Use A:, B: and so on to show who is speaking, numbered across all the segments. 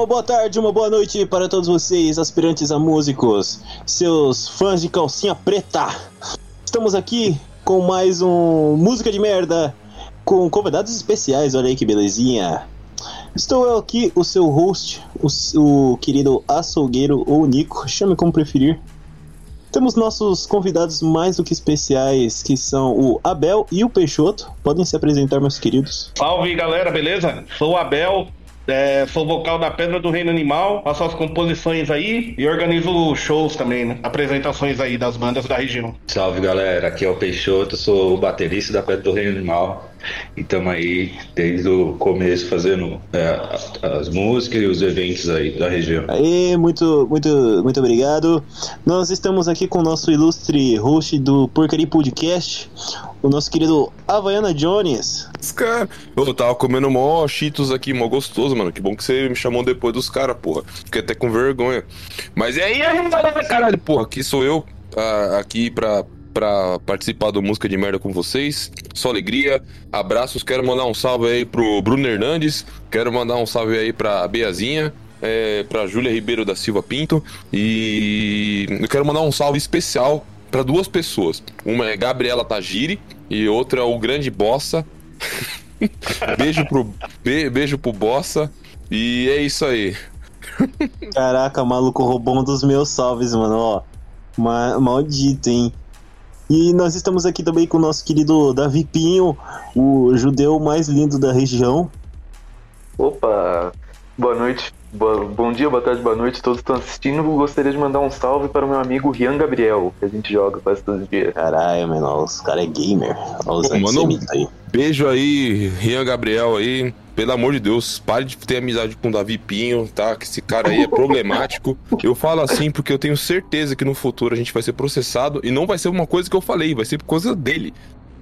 A: uma boa tarde, uma boa noite para todos vocês, aspirantes a músicos, seus fãs de calcinha preta. Estamos aqui com mais um Música de Merda, com convidados especiais, olha aí que belezinha. Estou eu aqui, o seu host, o, o querido açougueiro ou Nico, chame como preferir. Temos nossos convidados mais do que especiais, que são o Abel e o Peixoto. Podem se apresentar, meus queridos.
B: Salve galera, beleza? Sou o Abel, é, sou vocal da Pedra do Reino Animal, faço as composições aí e organizo shows também, né? Apresentações aí das bandas da região.
C: Salve galera, aqui é o Peixoto, sou o baterista da Pedra do Reino Animal e estamos aí desde o começo fazendo é, as músicas e os eventos aí da região.
A: Aê, muito, muito, muito obrigado. Nós estamos aqui com o nosso ilustre host do Porcaria Podcast, o nosso querido Havaiana Jones.
D: Os caras. Eu tava comendo mó cheetos aqui, mó gostoso, mano. Que bom que você me chamou depois dos caras, porra. Fiquei até com vergonha. Mas é aí, aí, caralho, porra. Aqui sou eu, ah, aqui pra, pra participar do Música de Merda com vocês. Só alegria. Abraços. Quero mandar um salve aí pro Bruno Hernandes. Quero mandar um salve aí pra Beazinha. É, pra Júlia Ribeiro da Silva Pinto. E eu quero mandar um salve especial para duas pessoas. Uma é Gabriela Tagiri e outra é o grande Bossa. beijo pro be, beijo pro Bossa e é isso aí.
A: Caraca, maluco roubou um dos meus salves, mano, ó. Ma maldito, hein? E nós estamos aqui também com o nosso querido Davi Pinho, o judeu mais lindo da região.
E: Opa, boa noite, boa, bom dia, boa tarde, boa noite, todos estão assistindo. Gostaria de mandar um salve para o meu amigo Rian Gabriel, que a gente joga quase todo dia.
A: Caralho, mano, os caras é gamer. Olha os
D: Pô,
A: antissemitas aí.
D: beijo aí, Rian Gabriel aí. Pelo amor de Deus, pare de ter amizade com o Davi Pinho, tá? Que esse cara aí é problemático. Eu falo assim porque eu tenho certeza que no futuro a gente vai ser processado e não vai ser uma coisa que eu falei, vai ser por coisa dele.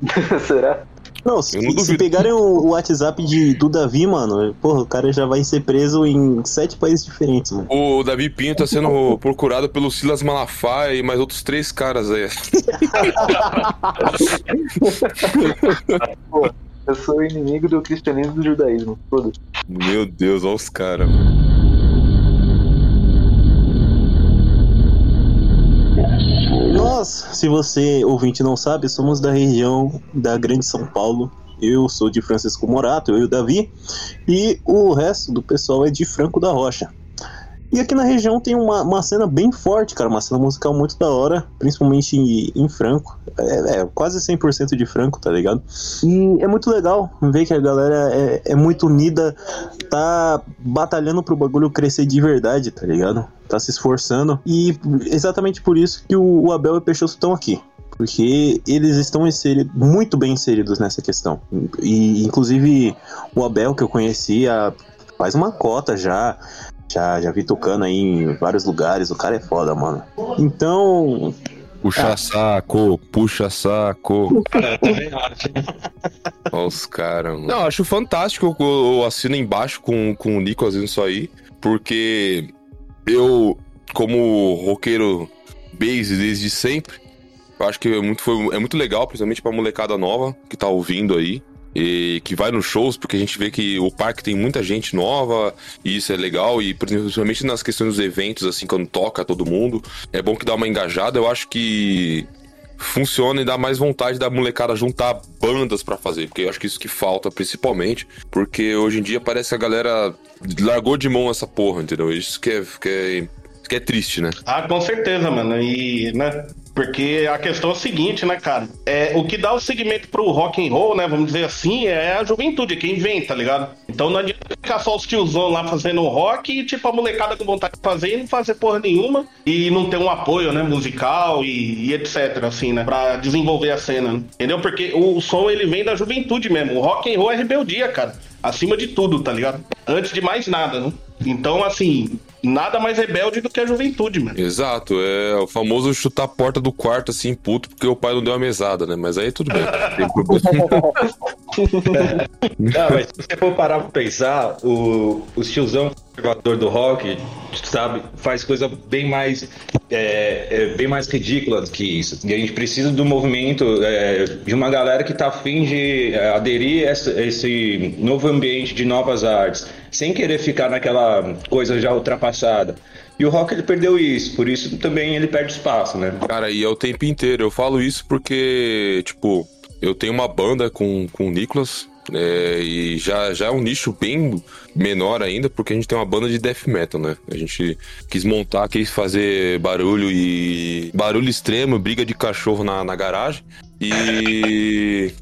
E: Será?
A: Não, se,
D: não
A: se pegarem o, o WhatsApp de, do Davi, mano, porra, o cara já vai ser preso em sete países diferentes, mano.
D: O Davi Pinho tá sendo procurado pelo Silas Malafaia e mais outros três caras aí.
E: Eu sou inimigo do cristianismo e do judaísmo. Foda.
D: Meu Deus, olha os caras.
A: Nós, se você ouvinte não sabe, somos da região da Grande São Paulo. Eu sou de Francisco Morato, eu e o Davi, e o resto do pessoal é de Franco da Rocha. E aqui na região tem uma, uma cena bem forte, cara, uma cena musical muito da hora, principalmente em, em Franco. É, é quase 100% de Franco, tá ligado? E é muito legal ver que a galera é, é muito unida, tá batalhando pro bagulho crescer de verdade, tá ligado? Tá se esforçando. E exatamente por isso que o, o Abel e o Peixoto estão aqui. Porque eles estão muito bem inseridos nessa questão. E, inclusive, o Abel, que eu conhecia faz uma cota já. Já, já vi tocando aí em vários lugares. O cara é foda, mano. Então,
D: Puxa saco, puxa saco.
B: É, também acho.
D: Olha os caras, mano. Não, acho fantástico. Eu, eu assino embaixo com, com o Nico fazendo isso aí. Porque eu, como roqueiro base desde sempre, eu acho que é muito, foi, é muito legal, principalmente pra molecada nova que tá ouvindo aí. E que vai nos shows, porque a gente vê que o parque tem muita gente nova, e isso é legal, e principalmente nas questões dos eventos, assim, quando toca todo mundo, é bom que dá uma engajada. Eu acho que funciona e dá mais vontade da molecada juntar bandas pra fazer, porque eu acho que isso que falta principalmente, porque hoje em dia parece que a galera largou de mão essa porra, entendeu? Isso que é, que é, que é triste, né?
B: Ah, com certeza, mano. E, né? Porque a questão é o seguinte, né, cara? É, o que dá o segmento pro rock and roll, né? Vamos dizer assim, é a juventude, quem vem, tá ligado? Então não adianta ficar só os tiozão lá fazendo rock e, tipo, a molecada com vontade de fazer e não fazer porra nenhuma e não ter um apoio, né, musical e, e etc, assim, né? Pra desenvolver a cena, né? entendeu? Porque o som, ele vem da juventude mesmo. O rock and roll é rebeldia, cara. Acima de tudo, tá ligado? Antes de mais nada, né? Então, assim, nada mais rebelde do que a juventude, mano.
D: Exato, é o famoso chutar a porta do quarto assim, puto, porque o pai não deu a mesada, né? Mas aí tudo bem. não tem problema.
C: Não, mas se você for parar pra pensar, o, o tiozão conservador do rock, sabe, faz coisa bem mais é, é, bem mais ridícula do que isso. E a gente precisa do movimento é, de uma galera que tá afim de é, aderir a esse, esse novo ambiente de novas artes, sem querer ficar naquela coisa já ultrapassada. E o rock ele perdeu isso, por isso também ele perde espaço, né?
D: Cara, e é o tempo inteiro. Eu falo isso porque, tipo, eu tenho uma banda com, com o Nicolas. É, e já, já é um nicho bem menor ainda, porque a gente tem uma banda de death metal, né? A gente quis montar, quis fazer barulho e. barulho extremo, briga de cachorro na, na garagem. E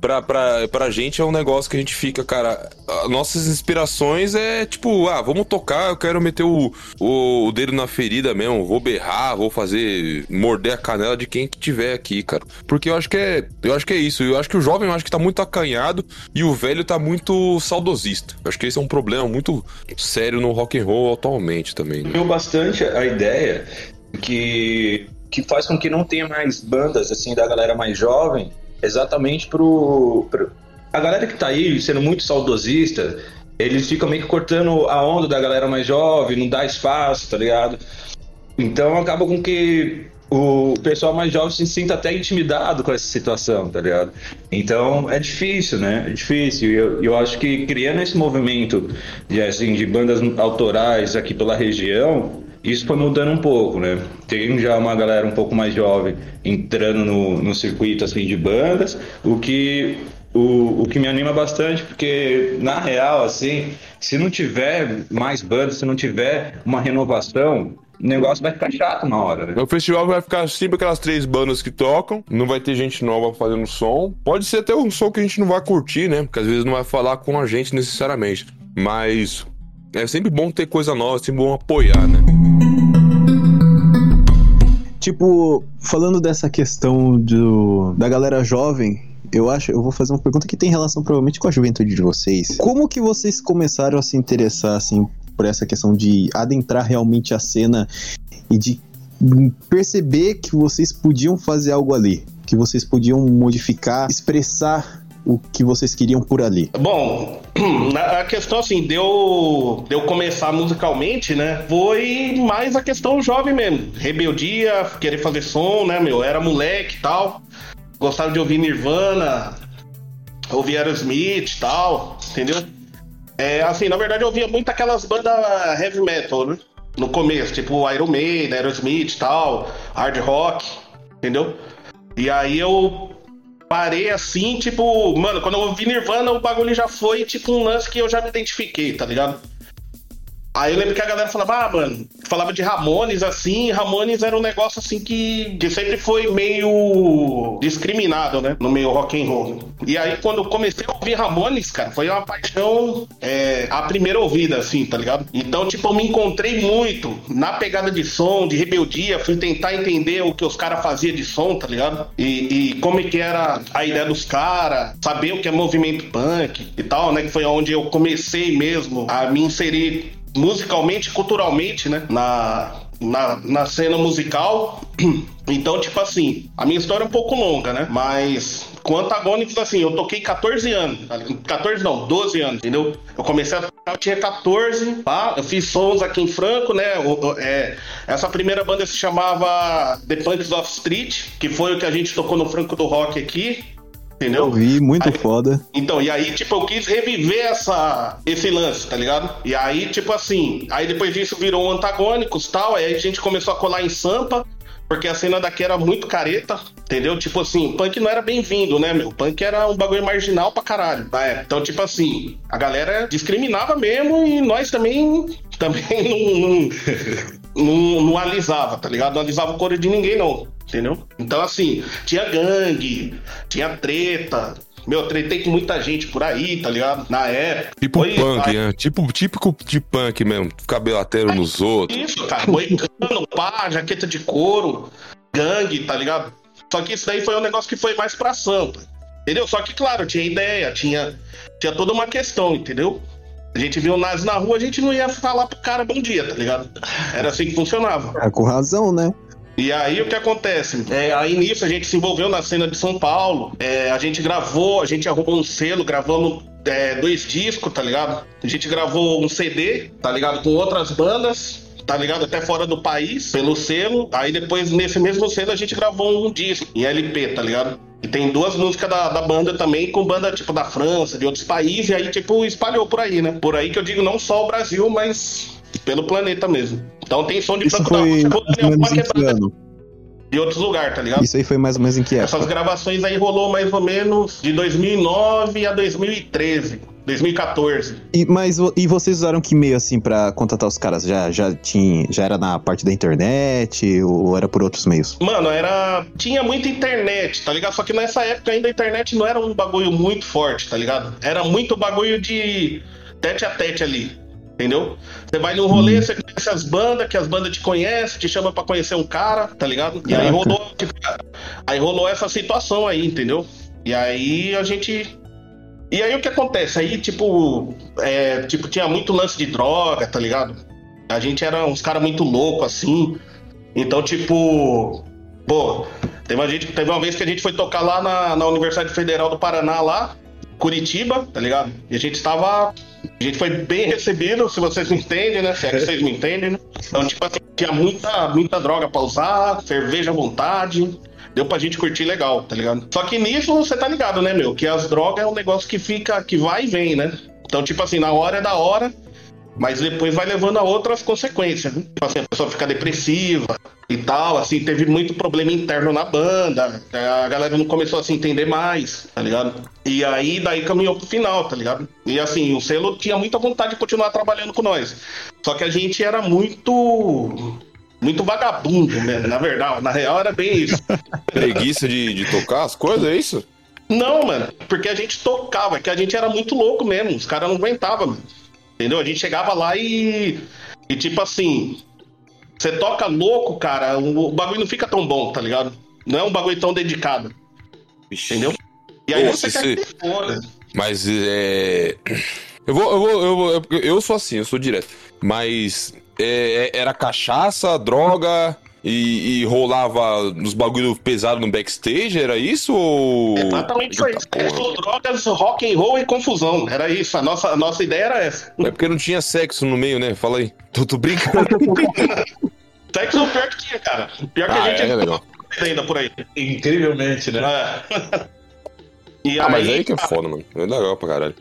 D: pra, pra, pra gente é um negócio que a gente fica, cara. Nossas inspirações é tipo, ah, vamos tocar, eu quero meter o, o, o, dedo na ferida mesmo, vou berrar, vou fazer. morder a canela de quem que tiver aqui, cara. Porque eu acho que é. Eu acho que é isso. Eu acho que o jovem eu acho que tá muito acanhado e o velho tá muito saudosista. Eu acho que esse é um problema muito sério no rock and roll atualmente também.
C: Né? bastante a ideia que que faz com que não tenha mais bandas assim da galera mais jovem exatamente pro, pro, a galera que tá aí sendo muito saudosista, eles ficam meio que cortando a onda da galera mais jovem, não dá espaço, tá ligado? Então acaba com que o pessoal mais jovem se sinta até intimidado com essa situação, tá ligado? Então é difícil, né? É difícil. Eu, eu acho que criando esse movimento de, assim, de bandas autorais aqui pela região, isso foi mudando um pouco, né? Tem já uma galera um pouco mais jovem entrando no, no circuito assim, de bandas, o que, o, o que me anima bastante, porque na real, assim, se não tiver mais bandas, se não tiver uma renovação, o negócio vai ficar chato uma hora, né?
D: O festival vai ficar sempre aquelas três bandas que tocam, não vai ter gente nova fazendo som. Pode ser até um som que a gente não vai curtir, né? Porque às vezes não vai falar com a gente necessariamente. Mas é sempre bom ter coisa nova, é sempre bom apoiar, né?
A: Tipo, falando dessa questão do, da galera jovem, eu acho, eu vou fazer uma pergunta que tem relação provavelmente com a juventude de vocês. Como que vocês começaram a se interessar assim por essa questão de adentrar realmente a cena e de perceber que vocês podiam fazer algo ali, que vocês podiam modificar, expressar o que vocês queriam por ali?
B: Bom, a questão assim, deu, deu começar musicalmente, né? Foi mais a questão jovem mesmo. Rebeldia, querer fazer som, né, meu? Era moleque e tal. Gostava de ouvir Nirvana, ouvir Aerosmith e tal, entendeu? É, assim, na verdade eu ouvia muito aquelas bandas heavy metal, né? No começo, tipo Iron Maiden, Aerosmith e tal, hard rock, entendeu? E aí eu parei assim, tipo, mano, quando eu ouvi Nirvana, o bagulho já foi tipo um lance que eu já me identifiquei, tá ligado? Aí eu lembro que a galera falava, ah, mano, falava de Ramones assim, Ramones era um negócio assim que, que sempre foi meio discriminado, né? No meio rock and roll. E aí quando eu comecei a ouvir Ramones, cara, foi uma paixão é, a primeira ouvida, assim, tá ligado? Então, tipo, eu me encontrei muito na pegada de som, de rebeldia, fui tentar entender o que os caras faziam de som, tá ligado? E, e como é que era a ideia dos caras, saber o que é movimento punk e tal, né? Que foi onde eu comecei mesmo a me inserir musicalmente, culturalmente, né? Na, na, na cena musical. Então, tipo assim, a minha história é um pouco longa, né? Mas com Antagônicos, assim, eu toquei 14 anos. 14 não, 12 anos, entendeu? Eu comecei a tocar, eu tinha 14, tá? Eu fiz sons aqui em Franco, né? É, essa primeira banda se chamava The Punks of Street, que foi o que a gente tocou no Franco do Rock aqui. Entendeu?
A: Eu vi, muito
B: aí,
A: foda.
B: Então, e aí, tipo, eu quis reviver essa, esse lance, tá ligado? E aí, tipo assim, aí depois disso virou antagônicos e tal, aí a gente começou a colar em Sampa, porque a cena daqui era muito careta, entendeu? Tipo assim, punk não era bem-vindo, né, meu? Punk era um bagulho marginal pra caralho época. Então, tipo assim, a galera discriminava mesmo e nós também, também não, não, não, não alisava, tá ligado? Não alisava o couro de ninguém, não entendeu? Então, assim, tinha gangue, tinha treta. Meu, tretei com muita gente por aí, tá ligado? Na época.
D: Tipo Foi, punk, né? Tipo, típico de punk mesmo. Cabelateiro é, nos outros.
B: Isso, cara. Moicano, pá, jaqueta de couro, gangue, tá ligado? Só que isso daí foi um negócio que foi mais pra Sampa. Entendeu? Só que, claro, tinha ideia, tinha, tinha toda uma questão, entendeu? A gente viu o Nazi na rua, a gente não ia falar pro cara bom dia, tá ligado? Era assim que funcionava.
A: É, com razão, né?
B: E aí o que acontece? É, aí nisso a gente se envolveu na cena de São Paulo. É, a gente gravou, a gente arrumou um selo, gravamos é, dois discos, tá ligado? A gente gravou um CD, tá ligado? Com outras bandas. Tá ligado? Até fora do país, pelo selo. Aí depois, nesse mesmo selo, a gente gravou um disco em LP, tá ligado? E tem duas músicas da, da banda também, com banda tipo da França, de outros países, e aí, tipo, espalhou por aí, né? Por aí que eu digo não só o Brasil, mas pelo planeta mesmo. Então tem som de
A: Isso
B: Franco da
A: foi
B: Rocha, uma quebrada de outros lugares, tá ligado?
A: Isso aí foi mais ou menos em que época?
B: Essas gravações aí rolou mais ou menos de 2009 a 2013, 2014.
A: E, mas e vocês usaram que meio assim pra contatar os caras? Já, já, tinha, já era na parte da internet ou era por outros meios?
B: Mano, era. Tinha muita internet, tá ligado? Só que nessa época ainda a internet não era um bagulho muito forte, tá ligado? Era muito bagulho de tete a tete ali. Entendeu? Você vai num rolê, você conhece as bandas, que as bandas te conhecem, te chama pra conhecer um cara, tá ligado? E aí rolou, tipo, aí rolou essa situação aí, entendeu? E aí a gente. E aí o que acontece? Aí, tipo, é, tipo, tinha muito lance de droga, tá ligado? A gente era uns caras muito loucos, assim. Então, tipo, pô, teve uma, gente, teve uma vez que a gente foi tocar lá na, na Universidade Federal do Paraná, lá, Curitiba, tá ligado? E a gente tava. A gente foi bem recebido, se vocês me entendem, né? Se é que vocês me entendem, né? Então, tipo assim, tinha muita, muita droga pra usar, cerveja à vontade. Deu pra gente curtir legal, tá ligado? Só que nisso você tá ligado, né, meu? Que as drogas é um negócio que fica, que vai e vem, né? Então, tipo assim, na hora é da hora, mas depois vai levando a outras consequências, né? Tipo assim, a pessoa fica depressiva e tal, assim, teve muito problema interno na banda, a galera não começou a se entender mais, tá ligado? E aí, daí caminhou pro final, tá ligado? E assim, o selo tinha muita vontade de continuar trabalhando com nós, só que a gente era muito... Muito vagabundo, né? Na verdade, na real era bem isso.
D: Preguiça de, de tocar as coisas, é isso?
B: Não, mano, porque a gente tocava, que a gente era muito louco mesmo, os caras não aguentavam, mano. Entendeu? A gente chegava lá e. E tipo assim. Você toca louco, cara, o, bagulho não fica tão bom, tá ligado? Não é um bagulho tão dedicado,
D: Vixe.
B: entendeu? E aí
D: Pô,
B: você
D: se
B: quer se.
D: Mas é. Eu vou, eu vou, eu vou. eu- Eu sou assim, eu sou direto. Mas é, é- era cachaça, droga e, e rolava nos bagulho pesado no backstage, era isso? Ou.
B: Exatamente isso aí. Sexo, drogas, rock and roll e confusão. Era isso. A nossa, a nossa ideia era essa.
D: É porque não tinha sexo no meio, né? Fala aí. Tô, tô brincando.
B: Sexo pior que tinha, cara. Pior que
D: Ah,
B: a gente
D: é, legal.
B: ainda por aí.
C: Incrivelmente, né?
B: É. E
D: Ah, mas aí que é foda, mano. É legal pra caralho.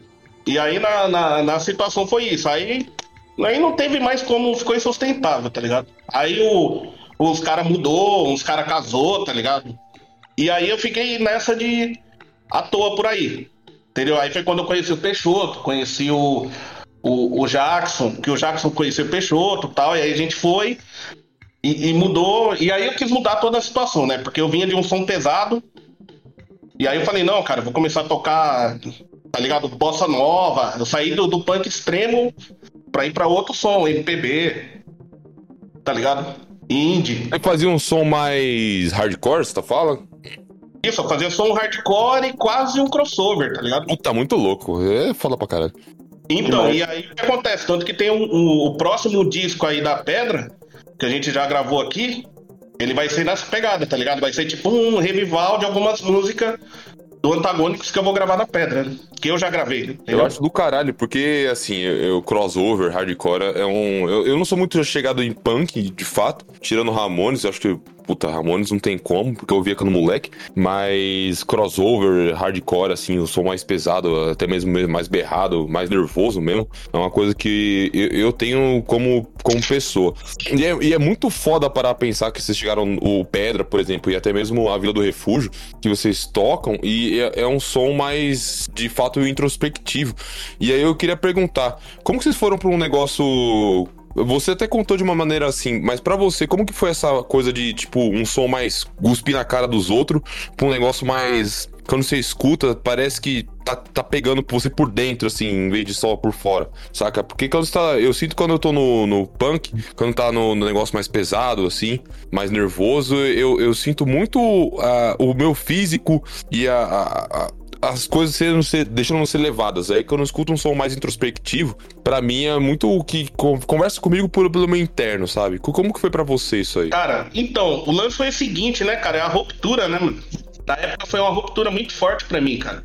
B: E aí na, na, na situação foi isso. Aí, aí não teve mais como, ficou insustentável, tá ligado? Aí o, os caras mudou, uns caras casou, tá ligado? E aí eu fiquei nessa de à toa por aí. Entendeu? Aí foi quando eu conheci o Peixoto, conheci o, o, o Jackson, que o Jackson conheceu o Peixoto tal, e aí a gente foi e, e mudou. E aí eu quis mudar toda a situação, né? Porque eu vinha de um som pesado. E aí eu falei, não, cara, vou começar a tocar tá ligado? Bossa nova. Eu saí do, do punk extremo pra ir pra outro som, MPB. Tá ligado? Indie.
D: Aí fazia um som mais hardcore, você tá falando?
B: Isso, fazia som hardcore e quase um crossover, tá ligado?
D: Puta, muito louco. É foda pra caralho.
B: Então, e aí o que acontece? Tanto que tem um- um- o próximo disco aí da Pedra, que a gente já gravou aqui, ele vai ser nessa pegada, tá ligado? Vai ser tipo um revival de algumas músicas do Antagônicos que eu vou gravar na Pedra, né? que eu já gravei. né?
D: Eu acho do caralho, porque assim, eu, crossover, hardcore é um. Eu, eu não sou muito chegado em punk, de fato. Tirando Ramones, eu acho que. Puta, Ramones não tem como, porque eu via quando moleque. Mas crossover, hardcore, assim, eu sou mais pesado, até mesmo mais berrado, mais nervoso mesmo. É uma coisa que eu, eu tenho como, como pessoa. E é, e é muito foda parar a pensar que vocês chegaram o Pedra, por exemplo, e até mesmo a Vila do Refúgio, que vocês tocam, e é, é um som mais de fato introspectivo. E aí eu queria perguntar, como que vocês foram para um negócio você até contou de uma maneira assim, mas pra você, como que foi essa coisa de, tipo, um som mais cuspir na cara dos outros, pra um negócio mais. Quando você escuta, parece que tá, tá pegando você por dentro, assim, em vez de só por fora, saca? Porque quando tá. Eu sinto quando eu tô no, no punk, quando tá no, no negócio mais pesado, assim, mais nervoso, eu, eu sinto muito ah, o meu físico e a- a- as coisas sendo, deixando ser levadas. Aí quando eu escuto um som mais introspectivo, para mim é muito o que conversa comigo por, pelo meu interno, sabe? Como que foi para você isso aí?
B: Cara, então, o lance foi o seguinte, né, cara? É a ruptura, né, mano? Na época foi uma ruptura muito forte para mim, cara.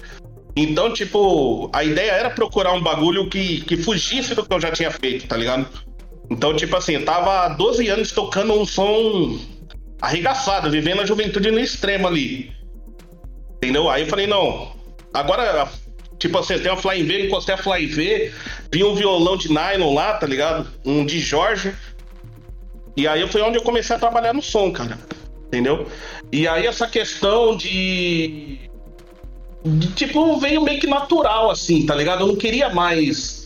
B: Então, tipo, a ideia era procurar um bagulho que, que fugisse do que eu já tinha feito, tá ligado? Então, tipo assim, eu tava há 12 anos tocando um som arregaçado, vivendo a juventude no extremo ali. Entendeu? Aí eu falei, não, agora, tipo assim, tem uma Fly V, encostei a Fly V, vi um violão de nylon lá, tá ligado? Um de Jorge. E aí foi onde eu comecei a trabalhar no som, cara. Entendeu? E aí essa questão de de, tipo, veio meio que natural, assim, tá ligado? Eu não queria mais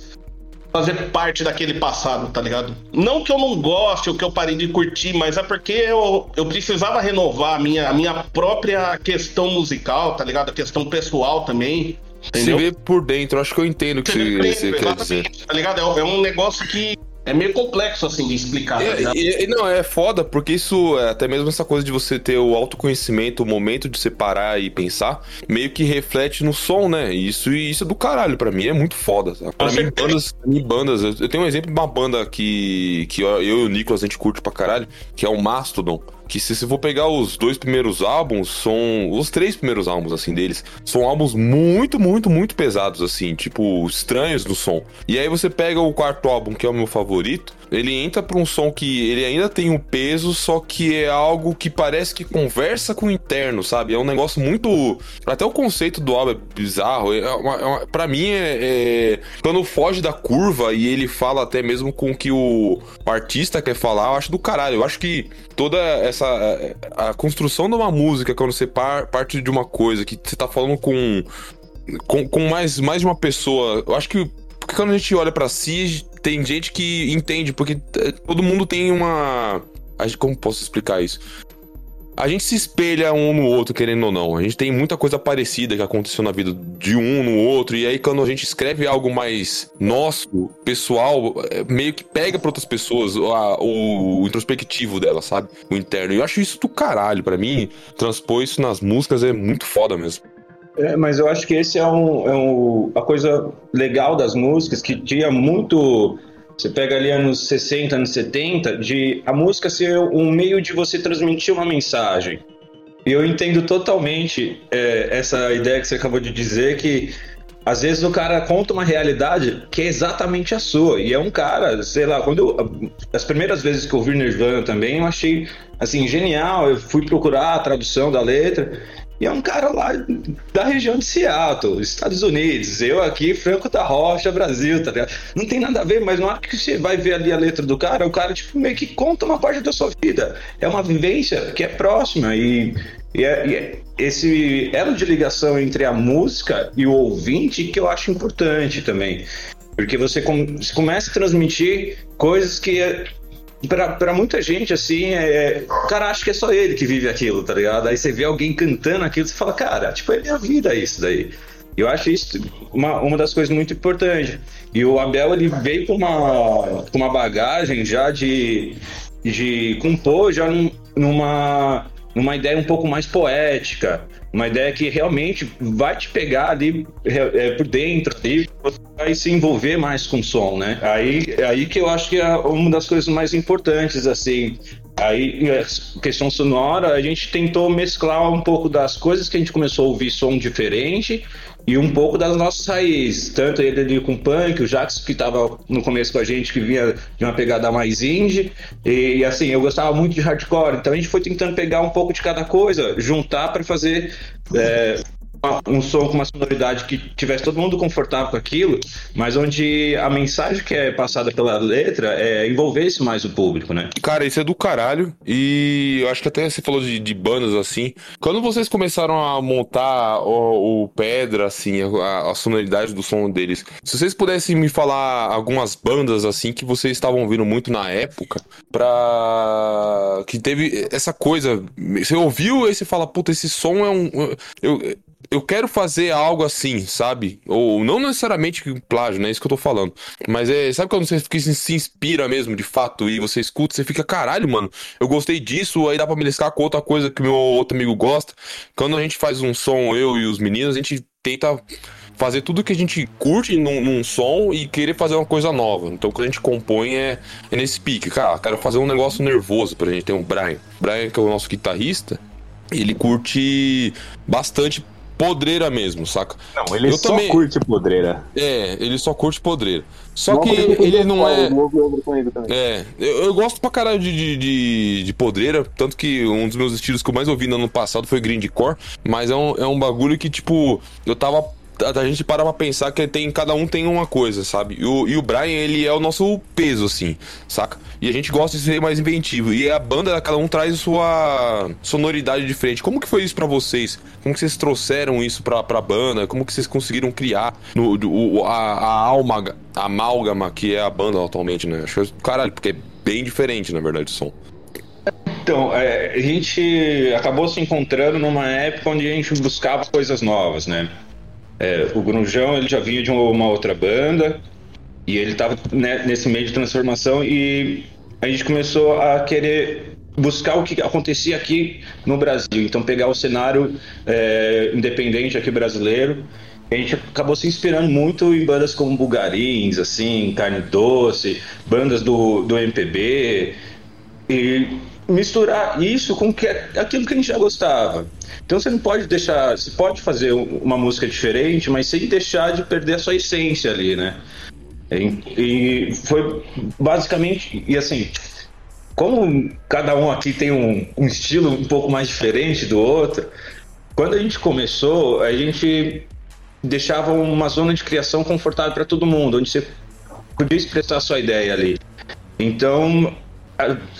B: fazer parte daquele passado, tá ligado? Não que eu não goste ou que eu parei de curtir, mas é porque eu, eu precisava renovar a minha, a minha própria questão musical, tá ligado? A questão pessoal também.
D: Entendeu? Você vê por dentro, acho que eu entendo o que você, você, você quer dizer.
B: Tá ligado? É, é um negócio que é meio complexo, assim, de explicar. É,
D: tá e, não, é foda, porque isso, é, até mesmo essa coisa de você ter o autoconhecimento, o momento de separar e pensar, meio que reflete no som, né? E isso, isso é do caralho, pra mim é muito foda. Sabe? Pra mim, bandas, mim, bandas, eu tenho um exemplo de uma banda que, que eu e o Nicolas a gente curte pra caralho, que é o Mastodon que se você for pegar os dois primeiros álbuns, são os três primeiros álbuns assim deles, são álbuns muito, muito, muito pesados assim, tipo estranhos no som. E aí você pega o quarto álbum, que é o meu favorito, ele entra para um som que ele ainda tem um peso, só que é algo que parece que conversa com o interno, sabe? É um negócio muito. Até o conceito do álbum é bizarro. É uma, é uma... Pra mim, é, é, Quando foge da curva e ele fala até mesmo com o que o, artista quer falar, eu acho do caralho. Eu acho que toda essa. A construção de uma música, quando você par, parte de uma coisa que você tá falando com. Com, com mais, mais de uma pessoa, eu acho que porque quando a gente olha para si, tem gente que entende, porque eh, todo mundo tem uma. Como posso explicar isso? A gente se espelha um no outro, querendo ou não. A gente tem muita coisa parecida que aconteceu na vida de um no outro. E aí, quando a gente escreve algo mais nosso, pessoal, eh, meio que pega pra outras pessoas a, o, o, introspectivo dela, sabe? O interno. E eu acho isso do caralho. para mim, transpor isso nas músicas é muito foda mesmo.
C: É, mas eu acho que esse é, um, é um, a coisa legal das músicas, que tinha muito. Você pega ali anos 60, anos 70, de a música ser um meio de você transmitir uma mensagem. E eu entendo totalmente é, essa ideia que você acabou de dizer, que às vezes o cara conta uma realidade que é exatamente a sua. E é um cara, sei lá, quando eu, as primeiras vezes que eu ouvi Nirvana também, eu achei assim genial. Eu fui procurar a tradução da letra e é um cara lá da região de Seattle, Estados Unidos. Eu aqui, Franco da Rocha, Brasil, tá ligado? Não tem nada a ver, mas na hora que você vai ver ali a letra do cara, o cara, tipo, meio que conta uma parte da sua vida. É uma vivência que é próxima e, e, é, e é esse elo de ligação entre a música e o ouvinte que eu acho importante também. Porque você, com, você começa a transmitir coisas que pra, muita gente, assim, é, o cara acha que é só ele que vive aquilo, tá ligado? Aí você vê alguém cantando aquilo, você fala, cara, tipo, é minha vida isso daí. Eu acho isso uma, uma das coisas muito importantes. E o Abel, ele veio com uma, com uma bagagem já de, de compor já num, numa, numa ideia um pouco mais poética, uma ideia que realmente vai te pegar ali é, por dentro, você vai se envolver mais com o som, né? Aí, aí que eu acho que é uma das coisas mais importantes, assim. Aí, é, questão sonora, a gente tentou mesclar um pouco das coisas que a gente começou a ouvir som diferente e um pouco das nossas raízes. Tanto ele ali com punk, o Jackson que estava no começo com a gente, que vinha de uma pegada mais indie. E, assim, eu gostava muito de hardcore. Então a gente foi tentando pegar um pouco de cada coisa, juntar para fazer é, um som com uma sonoridade que tivesse todo mundo confortável com aquilo, mas onde a mensagem que é passada pela letra é envolvesse mais o público, né?
D: Cara, isso é do caralho. E eu acho que até você falou de, de bandas assim. Quando vocês começaram a montar o, o Pedra, assim, a, a, sonoridade do som deles, se vocês pudessem me falar algumas bandas assim que vocês estavam ouvindo muito na época, pra. que teve essa coisa. Você ouviu e você fala, puta, esse som é um. Eu, eu quero fazer algo assim, sabe? Ou não necessariamente plágio, não é isso que eu tô falando. Mas é, sabe quando você fica, se inspira mesmo, de fato, e você escuta, você fica, caralho, mano, eu gostei disso, aí dá pra me liscar com outra coisa que meu outro amigo gosta. Quando a gente faz um som, eu e os meninos, a gente tenta fazer tudo que a gente curte num, num, som e querer fazer uma coisa nova. Então, quando a gente compõe é, é nesse pique. Cara, quero fazer um negócio nervoso pra gente. Tem o Brian. Brian, que é o nosso guitarrista, ele curte bastante podreira mesmo, saca?
A: Não, ele eu só também... curte podreira.
D: É, ele só curte podreira. Só que ele não é. É, eu, eu, gosto pra caralho de, de, de, podreira, tanto que um dos meus estilos que eu mais ouvi no ano passado foi grindcore, mas é um, é um bagulho que, tipo, eu tava a gente para pra pensar que tem, cada um tem uma coisa, sabe? E o, e o Brian, ele é o nosso peso, assim, saca? E a gente gosta de ser mais inventivo. E a banda, cada um traz sua sonoridade diferente. Como que foi isso para vocês? Como que vocês trouxeram isso pra, pra banda? Como que vocês conseguiram criar no, o, a, a alma, a amálgama que é a banda atualmente, né? Acho que, caralho, porque é bem diferente, na verdade, o som.
C: Então, é, a gente acabou se encontrando numa época onde a gente buscava coisas novas, né? É, o Grunjão ele já vinha de uma outra banda e ele estava né, nesse meio de transformação e a gente começou a querer buscar o que acontecia aqui no Brasil. Então pegar o cenário é, independente aqui brasileiro. A gente acabou se inspirando muito em bandas como Bugarins, assim, Carne Doce, bandas do, do MPB e misturar isso com que, aquilo que a gente já gostava. Então você não pode deixar, você pode fazer uma música diferente, mas sem deixar de perder a sua essência ali, né? E, e foi basicamente, e assim, como cada um aqui tem um, um estilo um pouco mais diferente do outro, quando a gente começou, a gente deixava uma zona de criação confortável para todo mundo, onde você podia expressar a sua ideia ali. Então,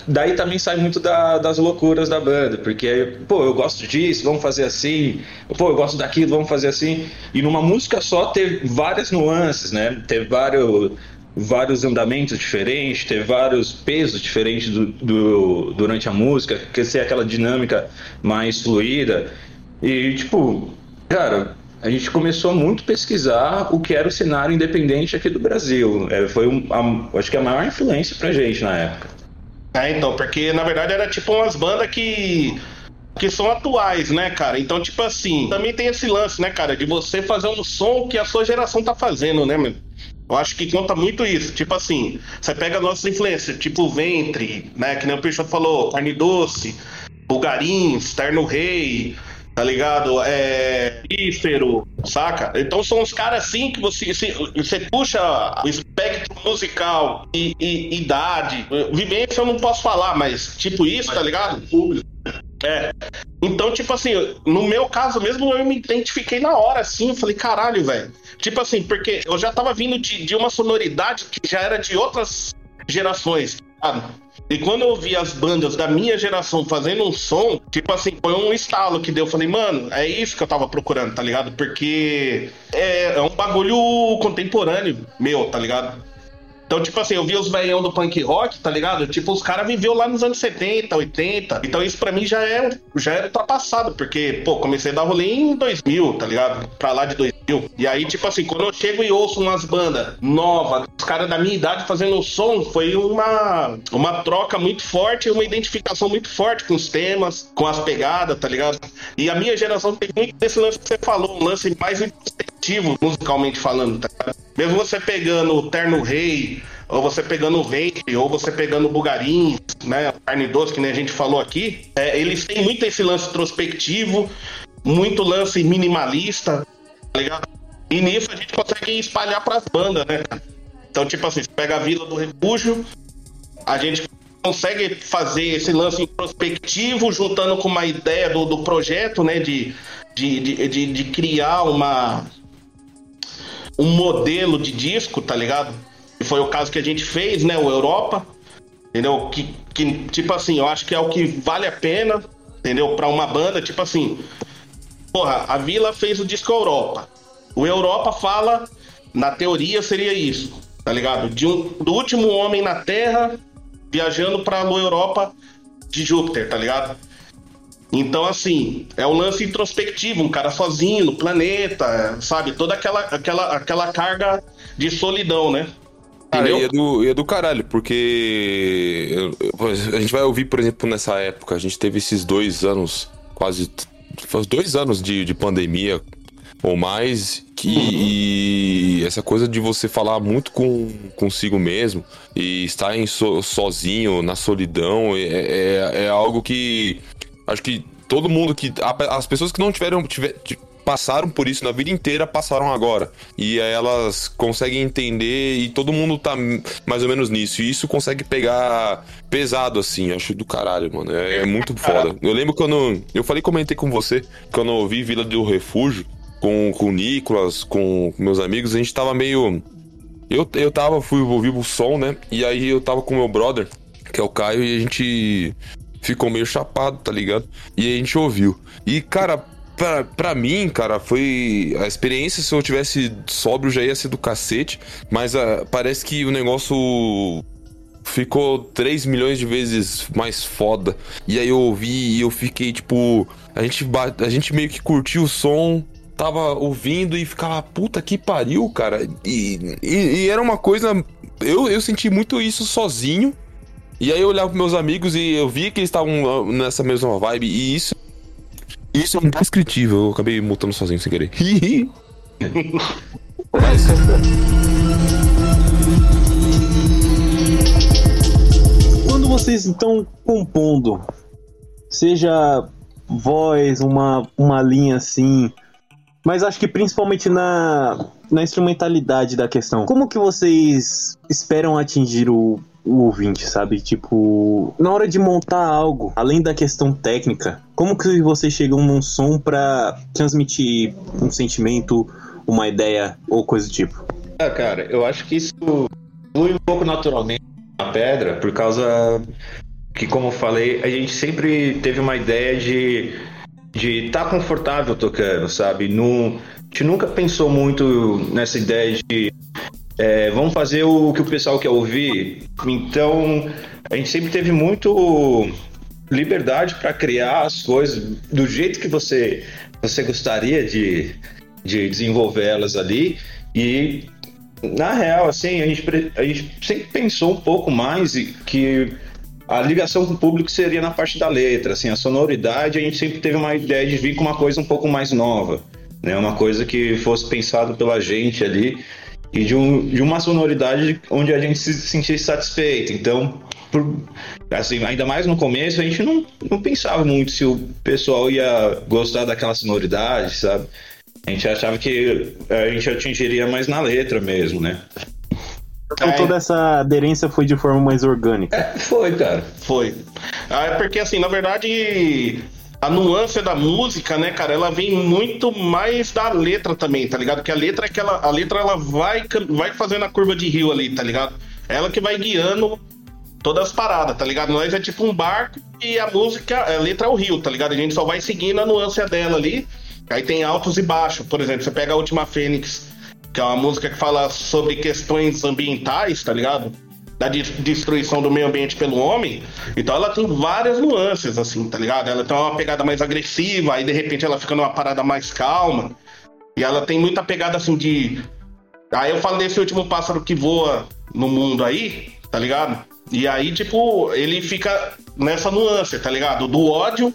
C: daí também sai muito da, das loucuras da banda, porque, pô, eu gosto disso, vamos fazer assim, pô, eu gosto daquilo, vamos fazer assim. E numa música só ter várias nuances, né? Ter vários, vários andamentos diferentes, ter vários pesos diferentes do, do, durante a música, que ser aquela dinâmica mais fluida. E, tipo, cara, a gente começou muito a pesquisar o que era o cenário independente aqui do Brasil. É, foi, um, a, acho que a maior influência pra gente na época.
B: É, então, porque na verdade era tipo umas bandas que que são atuais, né, cara? Então, tipo assim, também tem esse lance, né, cara, de você fazer um som que a sua geração tá fazendo, né, meu? Eu acho que conta muito isso. Tipo assim, você pega nossas influências, tipo Ventre, né, que nem o Peixoto falou, Carne Doce, Bulgarins, Terno Rei, tá ligado? É. Ífero, saca? Então são os caras assim que você, você puxa o espectro musical e, e, idade. Vivência eu não posso falar, mas tipo isso, tá ligado? É. Então, tipo assim, no meu caso mesmo, eu me identifiquei na hora, assim. Eu falei, caralho, velho. Tipo assim, porque eu já tava vindo de, de uma sonoridade que já era de outras gerações, sabe? E quando eu vi as bandas da minha geração fazendo um som, tipo assim, foi um estalo que deu. Eu falei, mano, é isso que eu tava procurando, tá ligado? Porque é, é um bagulho contemporâneo meu, tá ligado? Então, tipo assim, eu vi os velhão do punk rock, tá ligado? Tipo, os caras viveu lá nos anos 70, 80. Então isso pra mim já é já era ultrapassado, porque, pô, comecei a dar rolê em 2000, tá ligado? Pra lá de 2000. E aí, tipo assim, quando eu chego e ouço umas bandas novas, os caras da minha idade fazendo som, foi uma, uma troca muito forte, uma identificação muito forte com os temas, com as pegadas, tá ligado? E a minha geração tem muito desse lance que você falou, um lance mais introspectivo, musicalmente falando, tá ligado? Mesmo você pegando o Terno Rei, ou você pegando o Vape, ou você pegando o Bugarim, né, carne doce, que nem a gente falou aqui, é, eles têm muito esse lance introspectivo, muito lance minimalista, tá ligado? E nisso a gente consegue espalhar pras bandas, né, Então, tipo assim, você pega a Vila do Refúgio, a gente consegue fazer esse lance introspectivo, juntando com uma ideia do, do projeto, né, de, de, de, de, de criar uma um modelo de disco, tá ligado? E foi o caso que a gente fez, né? O Europa, entendeu? Que, que tipo assim, eu acho que é o que vale a pena, entendeu? Para uma banda, tipo assim, porra, a Vila fez o disco Europa. O Europa fala, na teoria seria isso, tá ligado? De um, do último homem na Terra viajando para a Europa de Júpiter, tá ligado? Então, assim, é um lance introspectivo, um cara sozinho no planeta, sabe? Toda aquela, aquela, aquela carga de solidão, né?
D: Cara, e é, do, e é do caralho, porque a gente vai ouvir, por exemplo, nessa época, a gente teve esses dois anos, quase dois anos de, de pandemia ou mais, que uhum. e essa coisa de você falar muito com consigo mesmo e estar em so, sozinho, na solidão, é, é, é, algo que acho que todo mundo que. As pessoas que não tiveram. Tiver, passaram por isso na vida inteira, passaram agora. E aí elas conseguem entender e todo mundo tá mais ou menos nisso. E isso consegue pegar pesado, assim. Acho do caralho, mano. É, é muito foda. Eu lembro quando. Eu falei, comentei com você, quando eu vi Vila do Refúgio, com, com o Nicolas, com meus amigos, a gente tava meio. Eu, eu tava, fui ouvir o som, né? E aí eu tava com meu brother, que é o Caio, e a gente ficou meio chapado, tá ligado? E a gente ouviu. E, cara, pra, pra mim, cara, foi. A experiência, se eu tivesse sóbrio, já ia ser do cacete. Mas uh, parece que o negócio ficou 3 milhões de vezes mais foda. E aí eu ouvi e eu fiquei, tipo. A gente, a gente meio que curtiu o som. Tava ouvindo e ficava, puta que pariu, cara. E, e, e era uma coisa. Eu, eu senti muito isso sozinho. E aí eu olhava pros meus amigos e eu via que eles estavam ah, nessa mesma vibe. E isso isso é indescritível. Eu acabei mutando sozinho sem querer.
A: Quando vocês estão compondo, seja voz, uma, uma linha assim, mas acho que principalmente na, na instrumentalidade da questão, como que vocês esperam atingir o o ouvinte, sabe? Tipo, na hora de montar algo, além da questão técnica, como que vocês chegam num som para transmitir um sentimento, uma ideia ou coisa do tipo?
C: Ah, cara, eu acho que isso flui um pouco naturalmente na pedra, por causa que, como eu falei, a gente sempre teve uma ideia de de estar tá confortável tocando, sabe? Não, a gente nunca pensou muito nessa ideia de é, vamos fazer o que o pessoal quer ouvir. Então, a gente sempre teve muito liberdade para criar as coisas do jeito que você, você gostaria de, de desenvolvê-las ali. E, na real, assim, a gente, a gente sempre pensou um pouco mais que a ligação com o público seria na parte da letra, assim, a sonoridade, a gente sempre teve uma ideia de vir com uma coisa um pouco mais nova, né? Uma coisa que fosse pensado pela gente ali e de, um, de uma sonoridade onde a gente se sentisse satisfeito. Então, por, assim, ainda mais no começo, a gente não, não pensava muito se o pessoal ia gostar daquela sonoridade, sabe? A gente achava que a gente atingiria mais na letra mesmo, né?
A: Então toda essa aderência foi de forma mais orgânica.
C: É, foi, cara.
B: Foi. Ah, é porque assim, na verdade, a nuance da música, né, cara, ela vem muito mais da letra também, tá ligado? Que a letra é aquela. A letra ela vai, vai fazendo a curva de rio ali, tá ligado? Ela que vai guiando todas as paradas, tá ligado? Nós é tipo um barco e a música, a letra é o rio, tá ligado? A gente só vai seguindo a nuance dela ali. Aí tem altos e baixos. Por exemplo, você pega a última Fênix, que é uma música que fala sobre questões ambientais, tá ligado? Da destruição do meio ambiente pelo homem. Então ela tem várias nuances, assim, tá ligado? Ela tem uma pegada mais agressiva, aí de repente ela fica numa parada mais calma. E ela tem muita pegada assim de. Aí eu falo desse último pássaro que voa no mundo aí, tá ligado? E aí, tipo, ele fica nessa nuance, tá ligado? Do ódio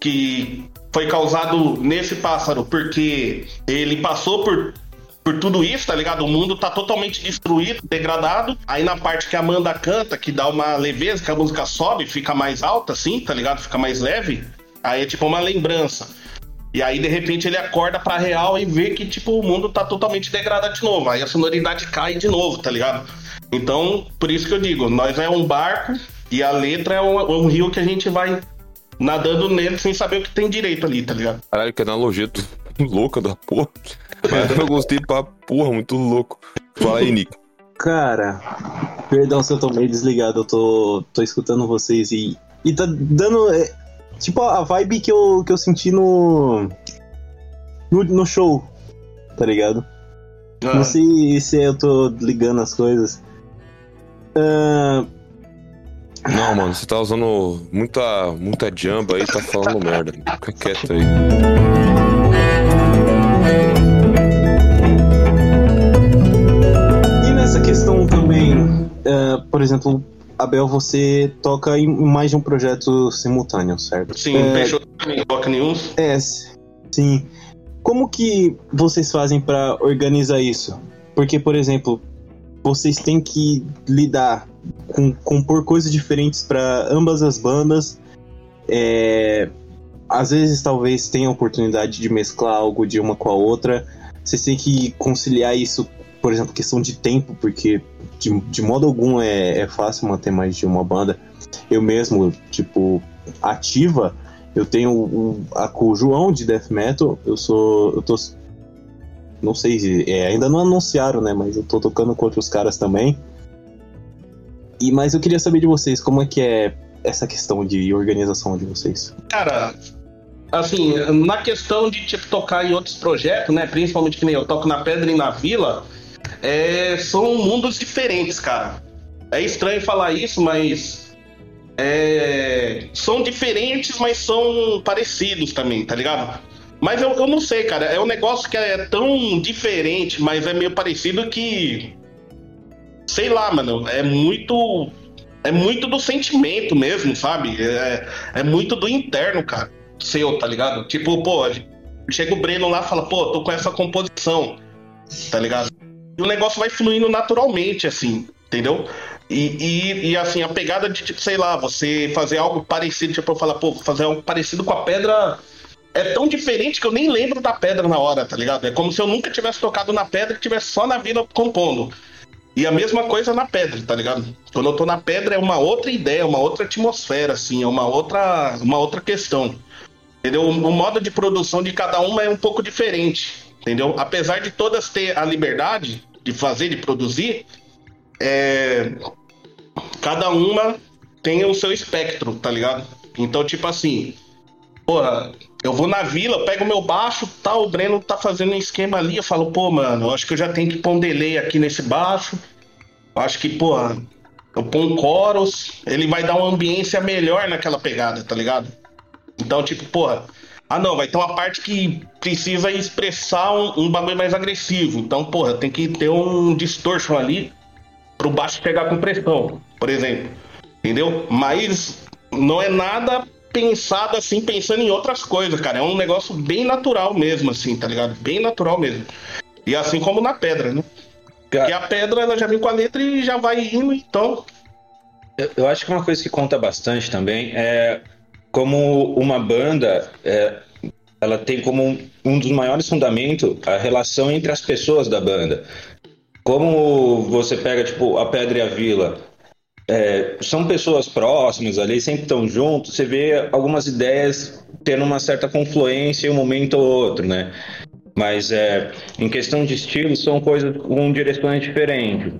B: que foi causado nesse pássaro porque ele passou por por tudo isso, tá ligado? O mundo tá totalmente destruído, degradado. Aí na parte que a Amanda canta, que dá uma leveza, que a música sobe, fica mais alta, assim, tá ligado? Fica mais leve. Aí é tipo uma lembrança. E aí, de repente, ele acorda pra real e vê que, tipo, o mundo tá totalmente degradado de novo. Aí a sonoridade cai de novo, tá ligado? Então, por isso que eu digo, nós é um barco e a letra é um, um rio que a gente vai nadando nele sem saber o que tem direito ali, tá ligado?
D: Caralho, que analogia louca da porra. Mas eu gostei pra porra, muito louco. Fala aí, Nico.
A: Cara, perdão se eu tô meio desligado, eu tô, tô escutando vocês e, e tá dando. É, tipo a vibe que eu, que eu senti no, no. no show, tá ligado? Ah. Não sei se eu tô ligando as coisas. Uh,
D: Não, mano, você tá usando muita, muita jamba aí, tá falando merda. Fica quieto aí.
A: Uh, por exemplo, Abel, você toca em mais de um projeto simultâneo, certo?
B: Sim, é, fechou também, Rock News.
A: É, sim. Como que vocês fazem para organizar isso? Porque, por exemplo, vocês têm que lidar com compor coisas diferentes para ambas as bandas. É, às vezes, talvez tenha a oportunidade de mesclar algo de uma com a outra. Vocês têm que conciliar isso, por exemplo, questão de tempo, porque de, de modo algum é, é fácil manter mais de uma banda. Eu mesmo, tipo, ativa, eu tenho o, a, o João de Death Metal, eu sou. Eu tô. Não sei, é, ainda não anunciaram, né? Mas eu tô tocando com outros caras também. E, mas eu queria saber de vocês, como é que é essa questão de organização de vocês?
B: Cara, assim, na questão de tipo, tocar em outros projetos, né? Principalmente que nem eu toco na Pedra e na Vila, é, são mundos diferentes, cara. É estranho falar isso, mas é, são diferentes, mas são parecidos também, tá ligado? Mas eu, eu não sei, cara. É um negócio que é tão diferente, mas é meio parecido que sei lá, mano, é muito. É muito do sentimento mesmo, sabe? É, é muito do interno, cara. Seu, tá ligado? Tipo, pô, chega o Breno lá e fala, pô, tô com essa composição, tá ligado? E o negócio vai fluindo naturalmente, assim, entendeu? E, e, e, assim, a pegada de, tipo, sei lá, você fazer algo parecido, tipo, eu falar, pô, fazer algo parecido com a pedra é tão diferente que eu nem lembro da pedra na hora, tá ligado? É como se eu nunca tivesse tocado na pedra e tivesse só na vida compondo. E a mesma coisa na pedra, tá ligado? Quando eu tô na pedra é uma outra ideia, uma outra atmosfera, assim, é uma outra, uma outra questão. Entendeu? O modo de produção de cada uma é um pouco diferente, entendeu? Apesar de todas ter a liberdade de fazer, de produzir, é... cada uma tem o seu espectro, tá ligado? Então, tipo assim, porra, eu vou na vila, pego meu baixo, tá, o Breno tá fazendo um esquema ali, eu falo, pô, mano, eu acho que eu já tenho que pôr um delay aqui nesse baixo. Eu acho que, pô, eu ponho um chorus, ele vai dar uma ambiência melhor naquela pegada, tá ligado? Então, tipo, porra, ah não, vai ter uma parte que precisa expressar um, um bagulho mais agressivo. Então, porra, tem que ter um distortion ali pro baixo chegar com pressão, por exemplo. Entendeu? Mas não é nada pensado assim, pensando em outras coisas, cara. É um negócio bem natural mesmo, assim, tá ligado? Bem natural mesmo. E assim como na pedra, né? Porque a pedra ela já vem com a letra e já vai indo, então.
C: Eu, eu acho que uma coisa que conta bastante também é como uma banda é, ela tem como um, um dos maiores fundamentos a relação entre as pessoas da banda. Como você pega, tipo, a Pedra e a Vila, é, são pessoas próximas ali, sempre estão juntos, você vê algumas ideias tendo uma certa confluência em um momento ou outro, né? Mas é, em questão de estilo, são coisas com direções diferentes.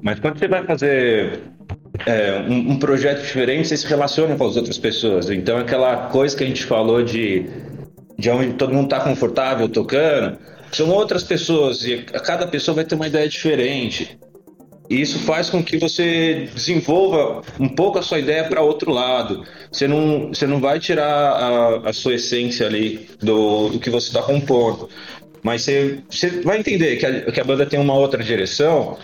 C: Mas quando você vai fazer é, um, um, projeto diferente, você se relaciona com as outras pessoas. Então, aquela coisa que a gente falou de, de onde todo mundo está confortável tocando, são outras pessoas e cada pessoa vai ter uma ideia diferente. E isso faz com que você desenvolva um pouco a sua ideia para outro lado. Você não, você não vai tirar a, a sua essência ali do, do que você está compondo. Mas você, você vai entender que a, que a banda tem uma outra direção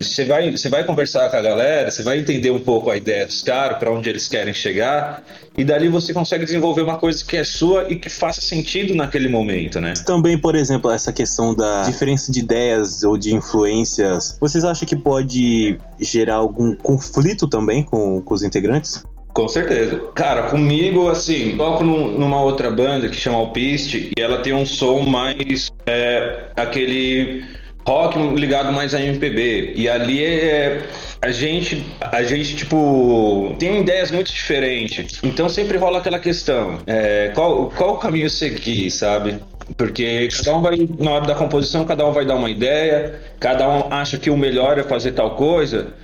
C: você vai, você vai conversar com a galera, você vai entender um pouco a ideia dos caras, para onde eles querem chegar, e dali você consegue desenvolver uma coisa que é sua e que faça sentido naquele momento, né?
A: Também, por exemplo, essa questão da diferença de ideias ou de influências, vocês acham que pode gerar algum conflito também com, com os integrantes?
C: Com certeza. Cara, comigo, assim, toco num, numa outra banda que chama Alpiste e ela tem um som mais é, aquele rock ligado mais a MPB. E ali é a gente, a gente tipo tem ideias muito diferentes. Então sempre rola aquela questão, é, qual qual o caminho seguir, sabe? Porque cada um vai, na hora da composição, cada um vai dar uma ideia, cada um acha que o melhor é fazer tal coisa.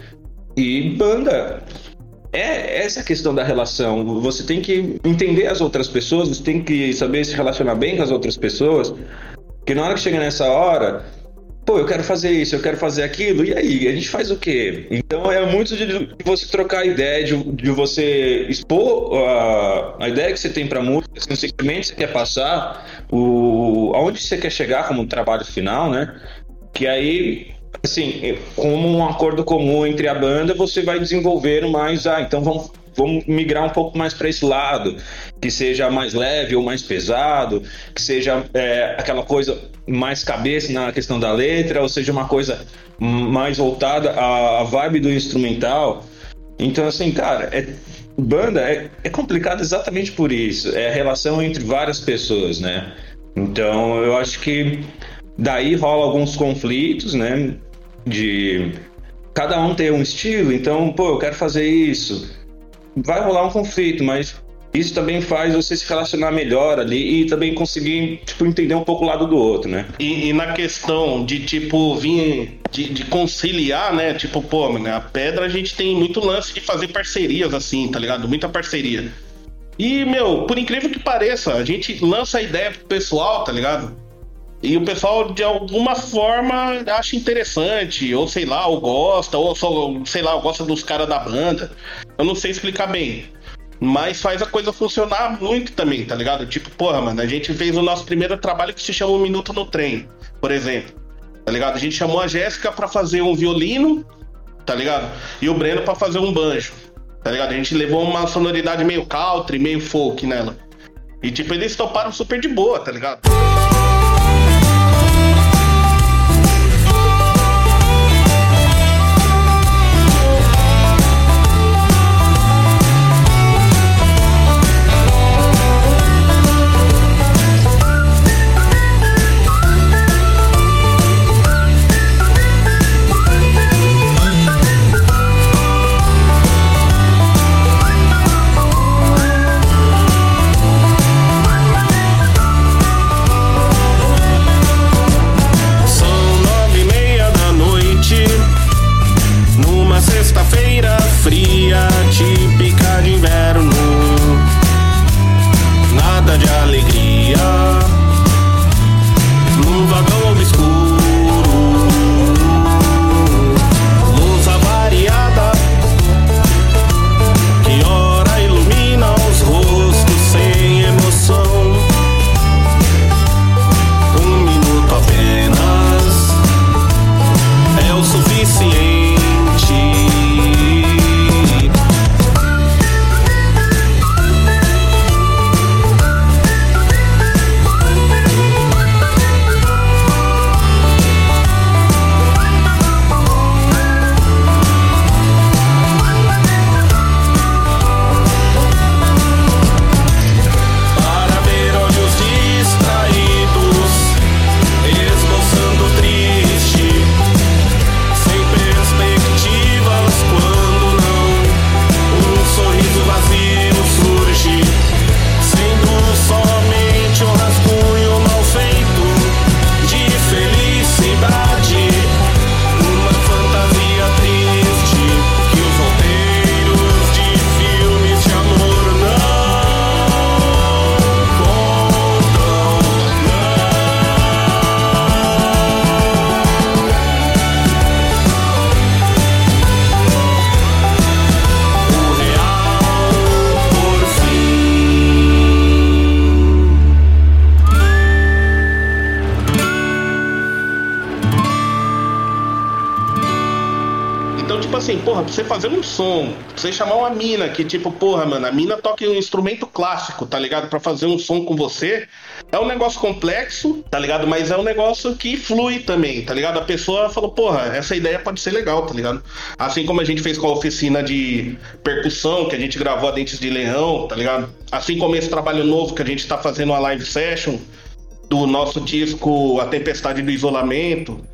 C: E banda, é essa questão da relação. Você tem que entender as outras pessoas, você tem que saber se relacionar bem com as outras pessoas. Porque na hora que chega nessa hora, pô, eu quero fazer isso, eu quero fazer aquilo, e aí? A gente faz o quê? Então é muito de, de você trocar ideia, de, de você expor a, a ideia que você tem pra música, assim, o sentimento que você quer passar, o, aonde você quer chegar como um trabalho final, né? Que aí assim, como um acordo comum entre a banda, você vai desenvolver mais, ah, então vamos vamos migrar um pouco mais para esse lado, que seja mais leve ou mais pesado, que seja é, aquela coisa mais cabeça na questão da letra, ou seja uma coisa mais voltada à, vibe do instrumental. Então, assim, cara, é, banda é, é complicado exatamente por isso. É a relação entre várias pessoas, né? Então, eu acho que daí rola alguns conflitos, né? De cada um ter um estilo, então, pô, eu quero fazer isso vai rolar um conflito, mas isso também faz você se relacionar melhor ali e também conseguir, tipo, entender um pouco o lado do outro, né?
B: E, e na questão de, tipo, vir de, de, conciliar, né? Tipo, pô, né? a pedra a gente tem muito lance de fazer parcerias, assim, tá ligado? Muita parceria. E, meu, por incrível que pareça, a gente lança a ideia pro pessoal, tá ligado? E o pessoal, de alguma forma, acha interessante, ou sei lá, ou gosta, ou só, sei lá, gosta dos caras da banda. Eu não sei explicar bem. Mas faz a coisa funcionar muito também, tá ligado? Tipo, porra, mano, a gente fez o nosso primeiro trabalho que se chama Um Minuto no Trem, por exemplo. Tá ligado? A gente chamou a Jéssica para fazer um violino, tá ligado? E o Breno para fazer um banjo, tá ligado? A gente levou uma sonoridade meio country, meio folk nela. E tipo, eles toparam super de boa, tá ligado? Você chamar uma mina que, tipo, porra, mano, a mina toca um instrumento clássico, tá ligado? Pra fazer um som com você, é um negócio complexo, tá ligado? Mas é um negócio que flui também, tá ligado? A pessoa falou, porra, essa ideia pode ser legal, tá ligado? Assim como a gente fez com a oficina de percussão, que a gente gravou a Dentes de Leão, tá ligado? Assim como esse trabalho novo que a gente tá fazendo uma live session do nosso disco A Tempestade do Isolamento,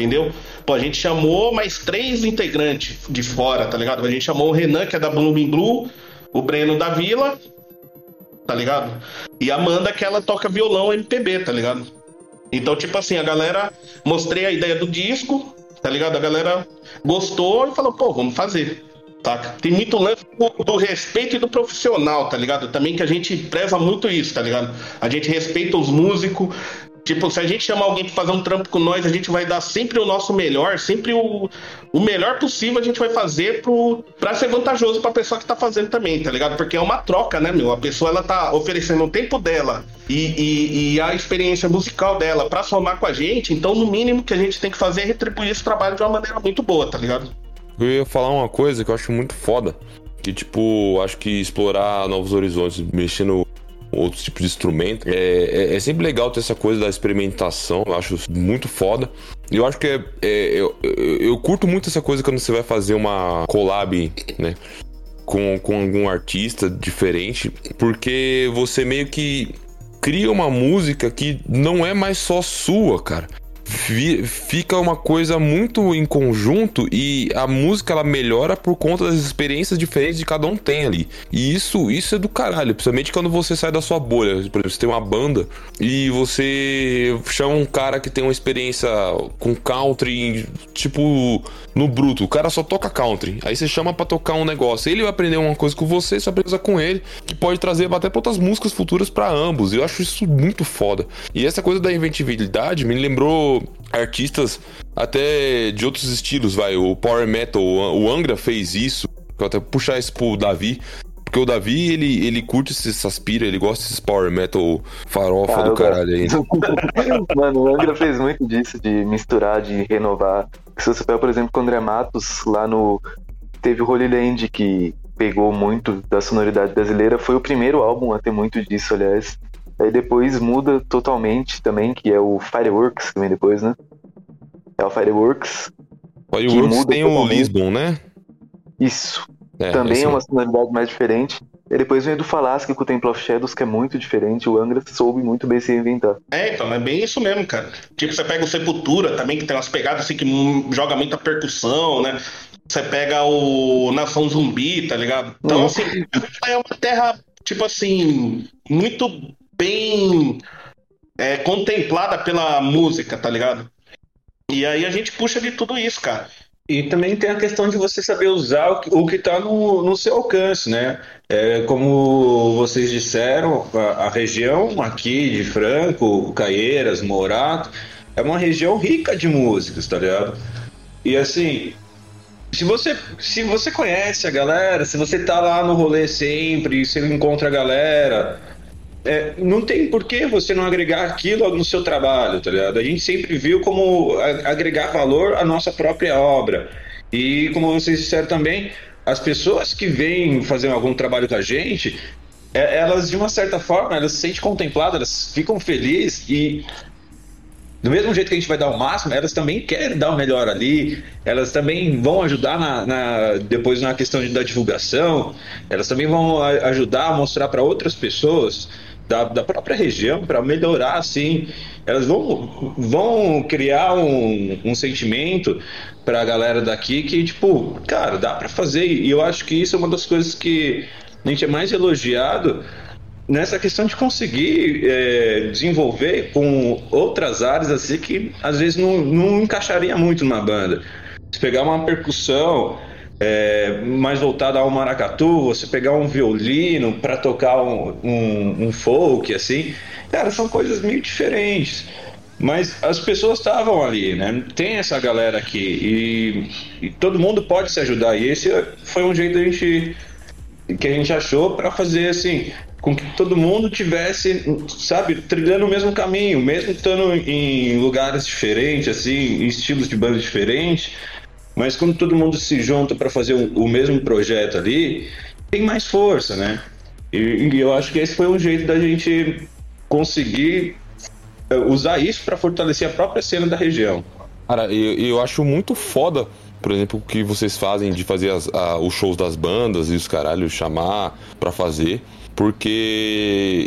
B: entendeu? Pô, a gente chamou mais três integrantes de fora, tá ligado? A gente chamou o Renan, que é da Blooming Blue, o Breno da Vila, tá ligado? E a Amanda, que ela toca violão MPB, tá ligado? Então, tipo assim, a galera. Mostrei a ideia do disco, tá ligado? A galera gostou e falou, pô, vamos fazer. Tá? Tem muito lance do, do, respeito e do profissional, tá ligado? Também que a gente preza muito isso, tá ligado? A gente respeita os músicos, Tipo, se a gente chamar alguém pra fazer um trampo com nós, a gente vai dar sempre o nosso melhor, sempre o, o melhor possível a gente vai fazer pro, pra ser vantajoso pra pessoa que tá fazendo também, tá ligado? Porque é uma troca, né, meu? A pessoa ela tá oferecendo o tempo dela e, e, e a experiência musical dela pra somar com a gente, então no mínimo que a gente tem que fazer é retribuir esse trabalho de uma maneira muito boa, tá ligado?
D: Eu ia falar uma coisa que eu acho muito foda. Que, tipo, acho que explorar novos horizontes, mexendo outros tipos de instrumento. É, é, é, sempre legal ter essa coisa da experimentação, eu acho muito foda. Eu acho que é, é eu, eu, curto muito essa coisa quando você vai fazer uma collab, né? Com, com algum artista diferente, porque você meio que cria uma música que não é mais só sua, cara fica uma coisa muito em conjunto e a música ela melhora por conta das experiências diferentes que cada um tem ali. E isso, isso é do caralho, principalmente quando você sai da sua bolha. Por exemplo, você tem uma banda e você chama um cara que tem uma experiência com country, tipo, no bruto. O cara só toca country. Aí você chama para tocar um negócio. Ele vai aprender uma coisa com você, você aprende com ele, que pode trazer até pra outras músicas futuras para ambos. Eu acho isso muito foda. E essa coisa da inventividade me lembrou artistas até de outros estilos, vai. O Power Metal, o Angra fez isso. Vou até puxar isso pro Davi. Porque o Davi, ele, ele curte essas aspira, ele gosta desses power metal farofa ah, do caralho aí.
E: Mano, o Angra fez muito disso, de misturar, de renovar. Se você pega, por exemplo, com o André Matos, lá no. Teve o Holy Land, que pegou muito da sonoridade brasileira. Foi o primeiro álbum a ter muito disso, aliás. Aí depois muda totalmente também, que é o Fireworks, que vem depois, né? É o Fireworks.
D: Fireworks tem o Lisbon, né?
E: Isso. É, também é uma sonoridade mais diferente. E depois vem do Falasque com o Temple of Shadows, que é muito diferente. O Angra soube muito bem se reinventar.
B: É, então, é bem isso mesmo, cara. Tipo, você pega o Sepultura também, que tem umas pegadas assim que joga muita percussão, né? Você pega o Nação Zumbi, tá ligado? Então, uhum. assim, é uma terra, tipo assim, muito bem é, contemplada pela música, tá ligado? E aí a gente puxa de tudo isso, cara.
C: E também tem a questão de você saber usar o que está no, no seu alcance, né? É, como vocês disseram, a, a, região aqui de Franco, Caieiras, Morato, é uma região rica de músicas, tá ligado? E assim, se você, se você conhece a galera, se você tá lá no rolê sempre, você encontra a galera, é, não tem por que você não agregar aquilo no seu trabalho, tá ligado? A gente sempre viu como agregar valor à nossa própria obra. E como vocês disseram também, as pessoas que vêm fazer algum trabalho com a gente, é, elas de uma certa forma, elas se sentem contempladas, elas ficam felizes e do mesmo jeito que a gente vai dar o máximo, elas também querem dar o melhor ali, elas também vão ajudar na, na depois na questão da divulgação, elas também vão ajudar a mostrar para outras pessoas da, da própria região para melhorar assim. Elas vão, vão criar um, um sentimento para a galera daqui que, tipo, cara, dá para fazer. E eu acho que isso é uma das coisas que a gente é mais elogiado nessa questão de conseguir é, desenvolver com outras áreas assim que às vezes não, não encaixaria muito numa banda. Se pegar uma percussão, é, mais voltada ao maracatu, você pegar um violino para tocar um, um, um, folk, assim, cara, são coisas meio diferentes. Mas as pessoas estavam ali, né? Tem essa galera aqui e, e, todo mundo pode se ajudar. E esse foi um jeito a gente, que a gente achou para fazer assim, com que todo mundo tivesse, sabe, trilhando o mesmo caminho, mesmo estando em lugares diferentes, assim, em estilos de banda diferentes mas quando todo mundo se junta para fazer o, o, mesmo projeto ali, tem mais força, né? E, e, eu acho que esse foi um jeito da gente conseguir é, usar isso para fortalecer a própria cena da região.
D: Cara, eu, eu acho muito foda, por exemplo, o que vocês fazem de fazer as, a, os shows das bandas e os caralhos chamar para fazer porque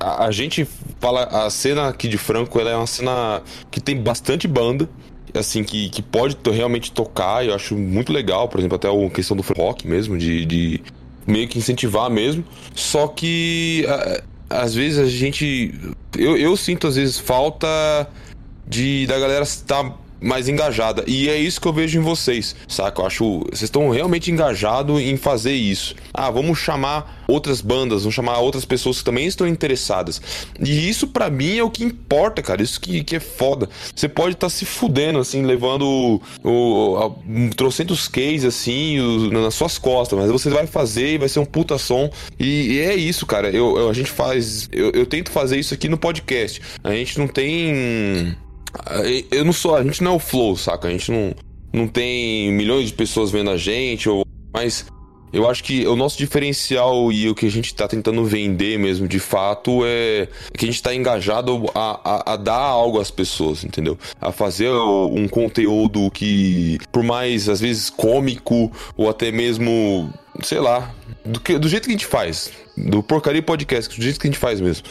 D: a, a, gente fala a cena aqui de Franco ela é uma cena que tem bastante banda assim, que, que pode realmente tocar, eu acho muito legal, por exemplo, até a questão do rock mesmo, de, de meio que incentivar mesmo. Só que a, às vezes a gente. Eu, eu sinto às vezes falta de da galera estar mais engajada. E é isso que eu vejo em vocês, saca? Eu acho. Vocês estão realmente engajados em fazer isso. Ah, vamos chamar outras bandas, vamos chamar outras pessoas que também estão interessadas. E isso para mim é o que importa, cara. Isso que, que é foda. Você pode estar tá se fudendo, assim, levando o, o, um trocentos cases, assim, o, nas suas costas, mas você vai fazer e vai ser um puta som. E, e é isso, cara. Eu, eu, a gente faz. Eu, eu tento fazer isso aqui no podcast. A gente não tem eu não sou, a gente não é o Flow, saca? A gente não, não tem milhões de pessoas vendo a gente, ou, mas eu acho que o nosso diferencial e o que a gente tá tentando vender mesmo, de fato, é que a gente tá engajado a, a, a dar algo às pessoas, entendeu? A fazer um conteúdo que, por mais, às vezes, cômico, ou até mesmo, sei lá, do, que, do jeito que a gente faz. Do Porcaria Podcast, do jeito que a gente faz mesmo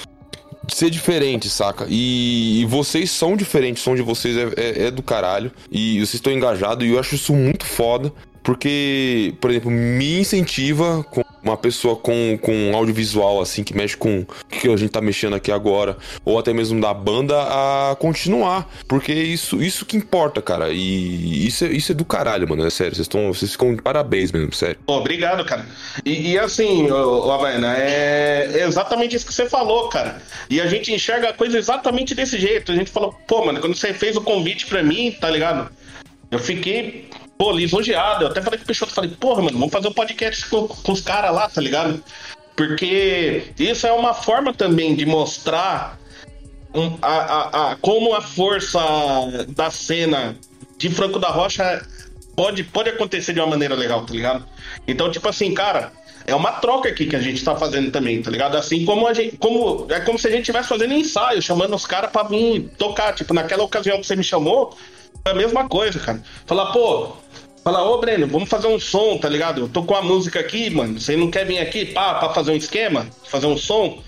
D: ser diferente, saca? E, e, vocês são diferentes, o som de vocês é, é, é do caralho. E vocês estão engajados e eu acho isso muito foda. Porque, por exemplo, me incentiva com uma pessoa com, com audiovisual, assim, que mexe com o que a gente tá mexendo aqui agora, ou até mesmo da banda, a continuar. Porque isso, isso que importa, cara. E isso é, isso é do caralho, mano. É sério. Vocês, estão, vocês ficam de parabéns mesmo, sério.
B: Obrigado, cara. E, e assim, ô, é exatamente isso que você falou, cara. E a gente enxerga a coisa exatamente desse jeito. A gente falou, pô, mano, quando você fez o convite pra mim, tá ligado? Eu fiquei pô, lisonjeado. Eu até falei com o Peixoto, falei, porra, mano, vamos fazer um podcast com, com os caras lá, tá ligado? Porque isso é uma forma também de mostrar um, a, a, a, como a força da cena de Franco da Rocha pode, pode acontecer de uma maneira legal, tá ligado? Então, tipo assim, cara, é uma troca aqui que a gente tá fazendo também, tá ligado? Assim como a gente. Como, é como se a gente estivesse fazendo ensaio, chamando os caras pra vir tocar. Tipo, naquela ocasião que você me chamou, foi a mesma coisa, cara. Falar, pô, Falar, ô Breno, vamos fazer um som, tá ligado? Eu tô com a música aqui, mano. Você não quer vir aqui pá, pra fazer um esquema? Fazer um som?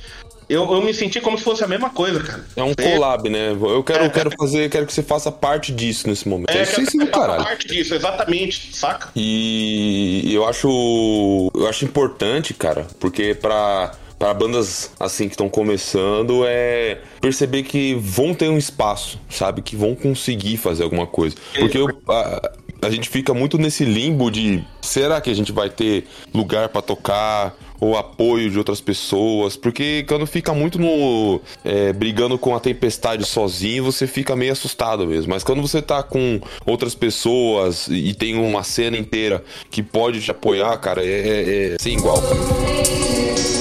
B: Eu, eu me senti como se fosse a mesma coisa, cara.
D: É um collab, né? Eu quero, é, quero fazer, quero que você faça parte disso nesse momento.
B: É, isso quero que faça parte disso, exatamente, saca?
D: E eu acho, eu acho importante, cara, porque pra para bandas assim que estão começando é perceber que vão ter um espaço, sabe? Que vão conseguir fazer alguma coisa. Porque eu, a, a gente fica muito nesse limbo de será que a gente vai ter lugar para tocar ou apoio de outras pessoas, porque quando fica muito no é, brigando com a tempestade sozinho, você fica meio assustado mesmo. Mas quando você tá com outras pessoas e tem uma cena inteira que pode te apoiar, cara, é, é, é sem igual. Cara.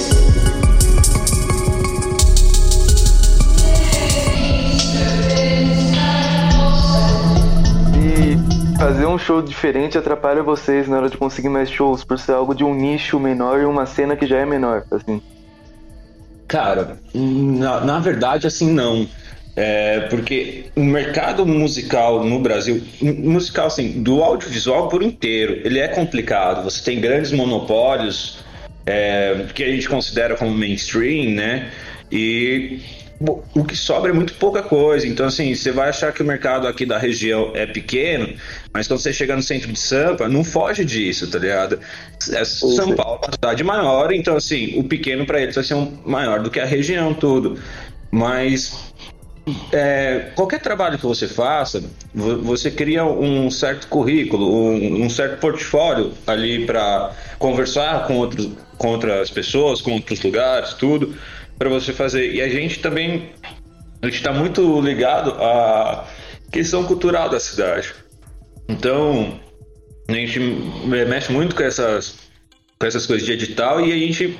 E: Fazer um show diferente atrapalha vocês na hora de conseguir mais shows, por ser algo de um nicho menor e uma cena que já é menor, assim?
C: Cara, na, na verdade, assim, não. É, porque o mercado musical no Brasil, musical assim, do audiovisual por inteiro, ele é complicado. Você tem grandes monopólios é, que a gente considera como mainstream, né? E o que sobra é muito pouca coisa. Então, assim, você vai achar que o mercado aqui da região é pequeno, mas quando você chegar no centro de Sampa, não foge disso, tá ligado? É São Paulo é uma cidade maior, então, assim, o pequeno para eles vai ser um maior do que a região, tudo. Mas é, qualquer trabalho que você faça, você cria um certo currículo, um, um certo portfólio ali para conversar com, outros, com outras pessoas, com outros lugares, tudo para você fazer. E a gente também a gente está muito ligado à questão cultural da cidade. Então, a gente mexe muito com essas, com essas coisas de edital e a gente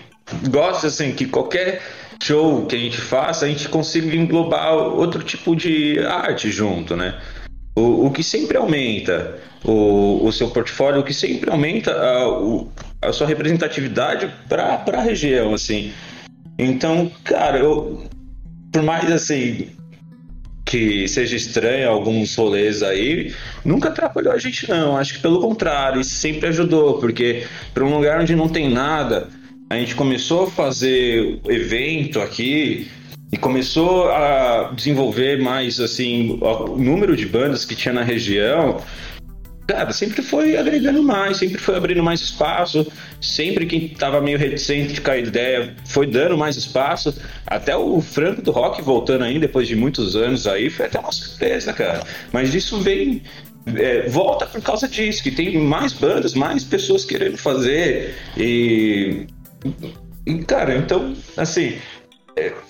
C: gosta assim que qualquer show que a gente faça, a gente consiga englobar outro tipo de arte junto, né? O, o que sempre aumenta o, o seu portfólio, o que sempre aumenta a, o, a sua representatividade para a região, assim. Então, cara, eu. Por mais assim. Que seja estranho alguns rolês aí, nunca atrapalhou a gente, não. Acho que pelo contrário, isso sempre ajudou, porque para um lugar onde não tem nada, a gente começou a fazer evento aqui, e começou a desenvolver mais assim o número de bandas que tinha na região cara, sempre foi agregando mais, sempre foi abrindo mais espaço, sempre quem tava meio reticente de cair ideia foi dando mais espaço. Até o Franco do Rock voltando aí, depois de muitos anos aí, foi até uma surpresa, cara. Mas isso vem. é, volta por causa disso, que tem mais bandas, mais pessoas querendo fazer. E. Cara, então, assim,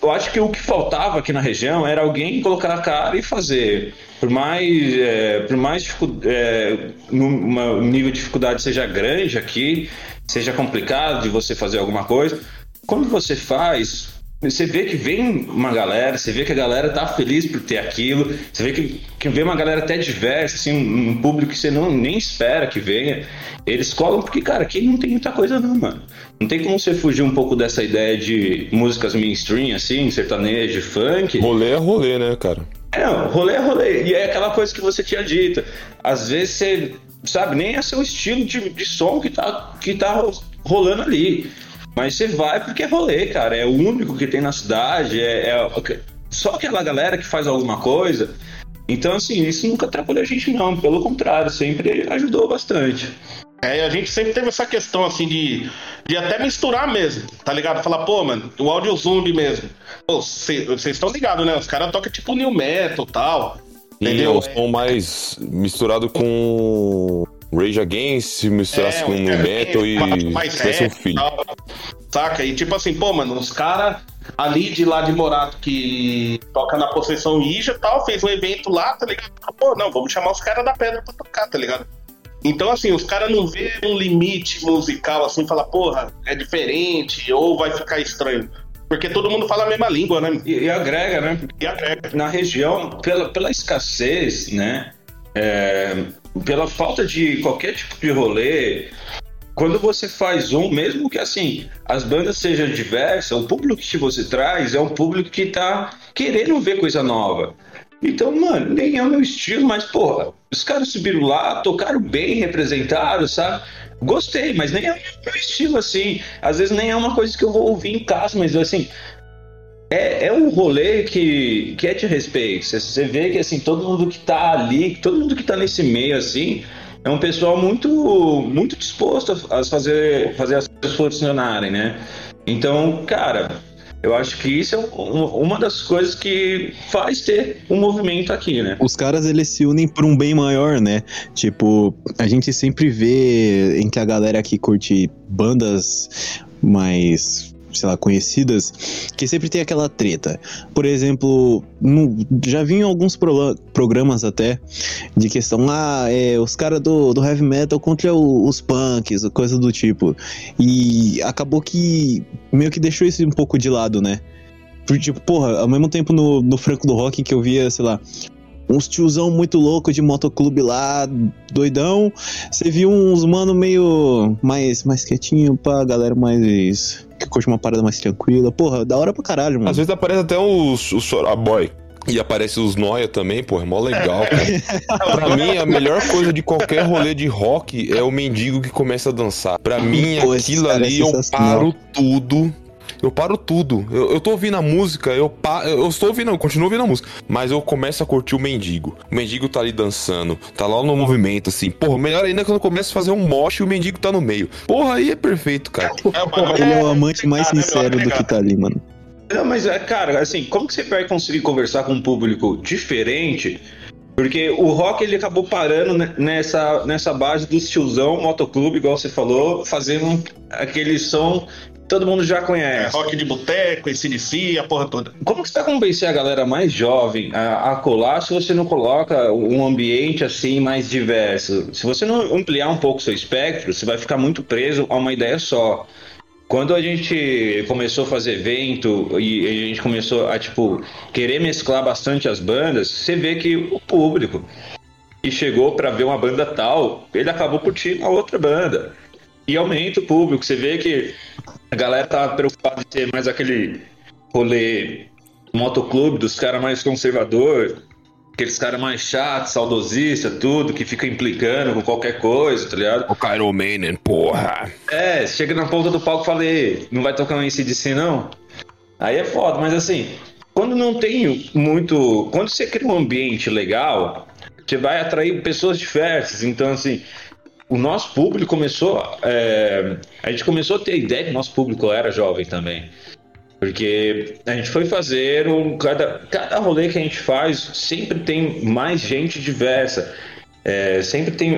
C: eu acho que o que faltava aqui na região era alguém colocar a cara e fazer. Por mais, é, por mais é, nível de dificuldade seja grande aqui, seja complicado de você fazer alguma coisa, quando você faz, você vê que vem uma galera, você vê que a galera tá feliz por ter aquilo, você vê que, que vem uma galera até diversa, assim, um, um público que você não, nem espera que venha. Eles colam porque, cara, aqui não tem muita coisa não, mano. Não tem como você fugir um pouco dessa ideia de músicas mainstream, assim, sertanejo, funk.
D: Rolê é rolê, né, cara?
C: É, rolê é rolê. E é aquela coisa que você tinha dito. Às vezes você, sabe, nem é seu estilo de, de som que tá, que tá rolando ali. Mas você vai porque é rolê, cara. É o único que tem na cidade. É, é só aquela galera que faz alguma coisa. Então, assim, isso nunca atrapalhou a gente, não. Pelo contrário, sempre ajudou bastante.
B: É, e a gente sempre teve essa questão, assim, de, de até misturar mesmo, tá ligado? Falar, pô, mano, o áudio zumbi mesmo. Pô, vocês estão ligados, né? Os caras tocam tipo new metal e tal.
D: E é
B: Entendeu?
D: um som mais misturado com Rage Against, misturado
B: É,
D: com
B: um
D: nu metal e Express um Filho.
B: tal. Saca? E tipo assim, pô, mano, os caras ali de lá de Morato que toca na Possessão Ija e tal, fez um evento lá, tá ligado? Pô, não, vamos chamar os caras da pedra pra tocar, tá ligado? Então, assim, os caras não vê um limite musical assim, fala, porra, é diferente, ou vai ficar estranho. Porque todo mundo fala a mesma língua, né?
C: E, e agrega, né?
B: E agrega.
C: na região, pela, pela escassez, né? é, pela falta de qualquer tipo de rolê, quando você faz um, mesmo que assim, as bandas sejam diversas, o público que você traz é um público que tá querendo ver coisa nova. Então, mano, nem é o meu estilo, mas, porra, os caras subiram lá, tocaram bem, representaram, sabe? Gostei, mas nem é o meu estilo, assim. Às vezes nem é uma coisa que eu vou ouvir em casa, mas, assim, é, é um rolê que, que é de respeito. Você- vê que assim, todo mundo que tá ali, todo mundo que tá nesse meio assim, é um pessoal muito muito disposto a fazer, fazer as coisas funcionarem, né? Então, cara, eu acho que isso é um- uma das coisas que faz ter um movimento aqui, né?
A: Os caras eles se unem por um bem maior, né? Tipo, a gente sempre vê em que a galera que curte bandas mais, sei lá, conhecidas, que sempre tem aquela treta. Por exemplo, no- já vi em alguns pro- programas até de questão, ah, é, os caras do, do heavy metal contra o- os punks, coisa do tipo. E acabou que meio que deixou isso um pouco de lado, né? Porque, tipo, porra, ao mesmo tempo no, no Franco do Rock que eu via, sei lá, uns tiozão muito louco de motoclube lá, doidão. Você viu uns mano meio mais, mais quietinho pra galera mais. que curte uma parada mais tranquila. Porra, da hora pra caralho, mano.
D: Às vezes aparece até os, os Soraboy. E aparece os Noia também, pô, é mó legal, cara. pra mim, a melhor coisa de qualquer rolê de rock é o mendigo que começa a dançar. Pra mim,
A: Pô,
D: aquilo
A: é
D: ali, eu
A: sensacional.
D: paro tudo. Eu paro tudo. Eu, eu tô ouvindo a música, eu, pa... eu estou ouvindo, eu continuo ouvindo a música. Mas eu começo a curtir o mendigo. O mendigo tá ali dançando, tá lá no movimento, assim. Porra, melhor ainda é quando começa a fazer um moche e o mendigo tá no meio. Porra, aí é perfeito, cara.
B: É,
A: Ele é o amante mais
B: né,
A: sincero do que tá ali, mano.
C: Não, mas é, cara, assim, como que você vai conseguir conversar com um público diferente? Porque o rock ele acabou parando ne- nessa, nessa base do tiozão motoclube, igual você falou, fazendo aquele som todo mundo já
B: É,
C: conhece.
B: rock de boteco, ACDC, a porra toda.
C: Como que você vai convencer a galera mais jovem a, a colar se você não coloca um ambiente assim mais diverso? Se você não ampliar um pouco seu espectro, você vai ficar muito preso a uma ideia só. Quando a gente começou a fazer evento e a gente começou a tipo querer mesclar bastante as bandas, você vê que o público que chegou pra ver uma banda tal, ele acabou curtindo a outra banda. E aumenta o público, você vê que a galera tá preocupada em ter mais aquele rolê motoclube dos caras mais conservador, aqueles caras mais chatos, saudosistas, tudo, que fica implicando com qualquer coisa, tá ligado?
D: O Cairo Manen, porra.
C: É, chega na ponta do palco e fala, "Ei, não vai tocar um ACDC não? Aí é foda, mas assim, quando não tem muito. Quando você cria um ambiente legal, você vai atrair pessoas diversas. Então, assim, o nosso público começou. É, a gente começou a ter ideia que o nosso público era jovem também. Porque a gente foi fazer um. Cada, cada rolê que a gente faz sempre tem mais gente diversa. É, sempre tem,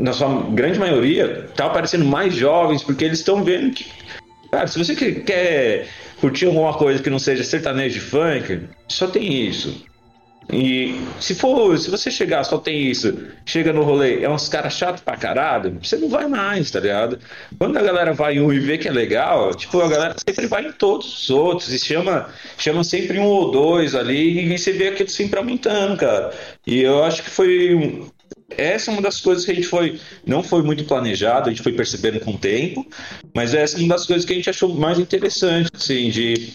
C: na sua grande maioria, tá aparecendo mais jovens, porque eles estão vendo que, cara, se você quer curtir alguma coisa que não seja sertanejo de funk, só tem isso. E se for, se você chegar, só tem isso, chega no rolê, é uns caras chatos pra caralho, você não vai mais, tá ligado? Quando a galera vai em um e vê que é legal, tipo, a galera sempre vai em todos os outros e chama, chama sempre um ou dois ali e você vê aquilo sempre aumentando, cara. E eu acho que foi essa é uma das coisas que a gente foi, não foi muito planejado, a gente foi percebendo com o tempo, mas essa é uma das coisas que a gente achou mais interessante, assim, de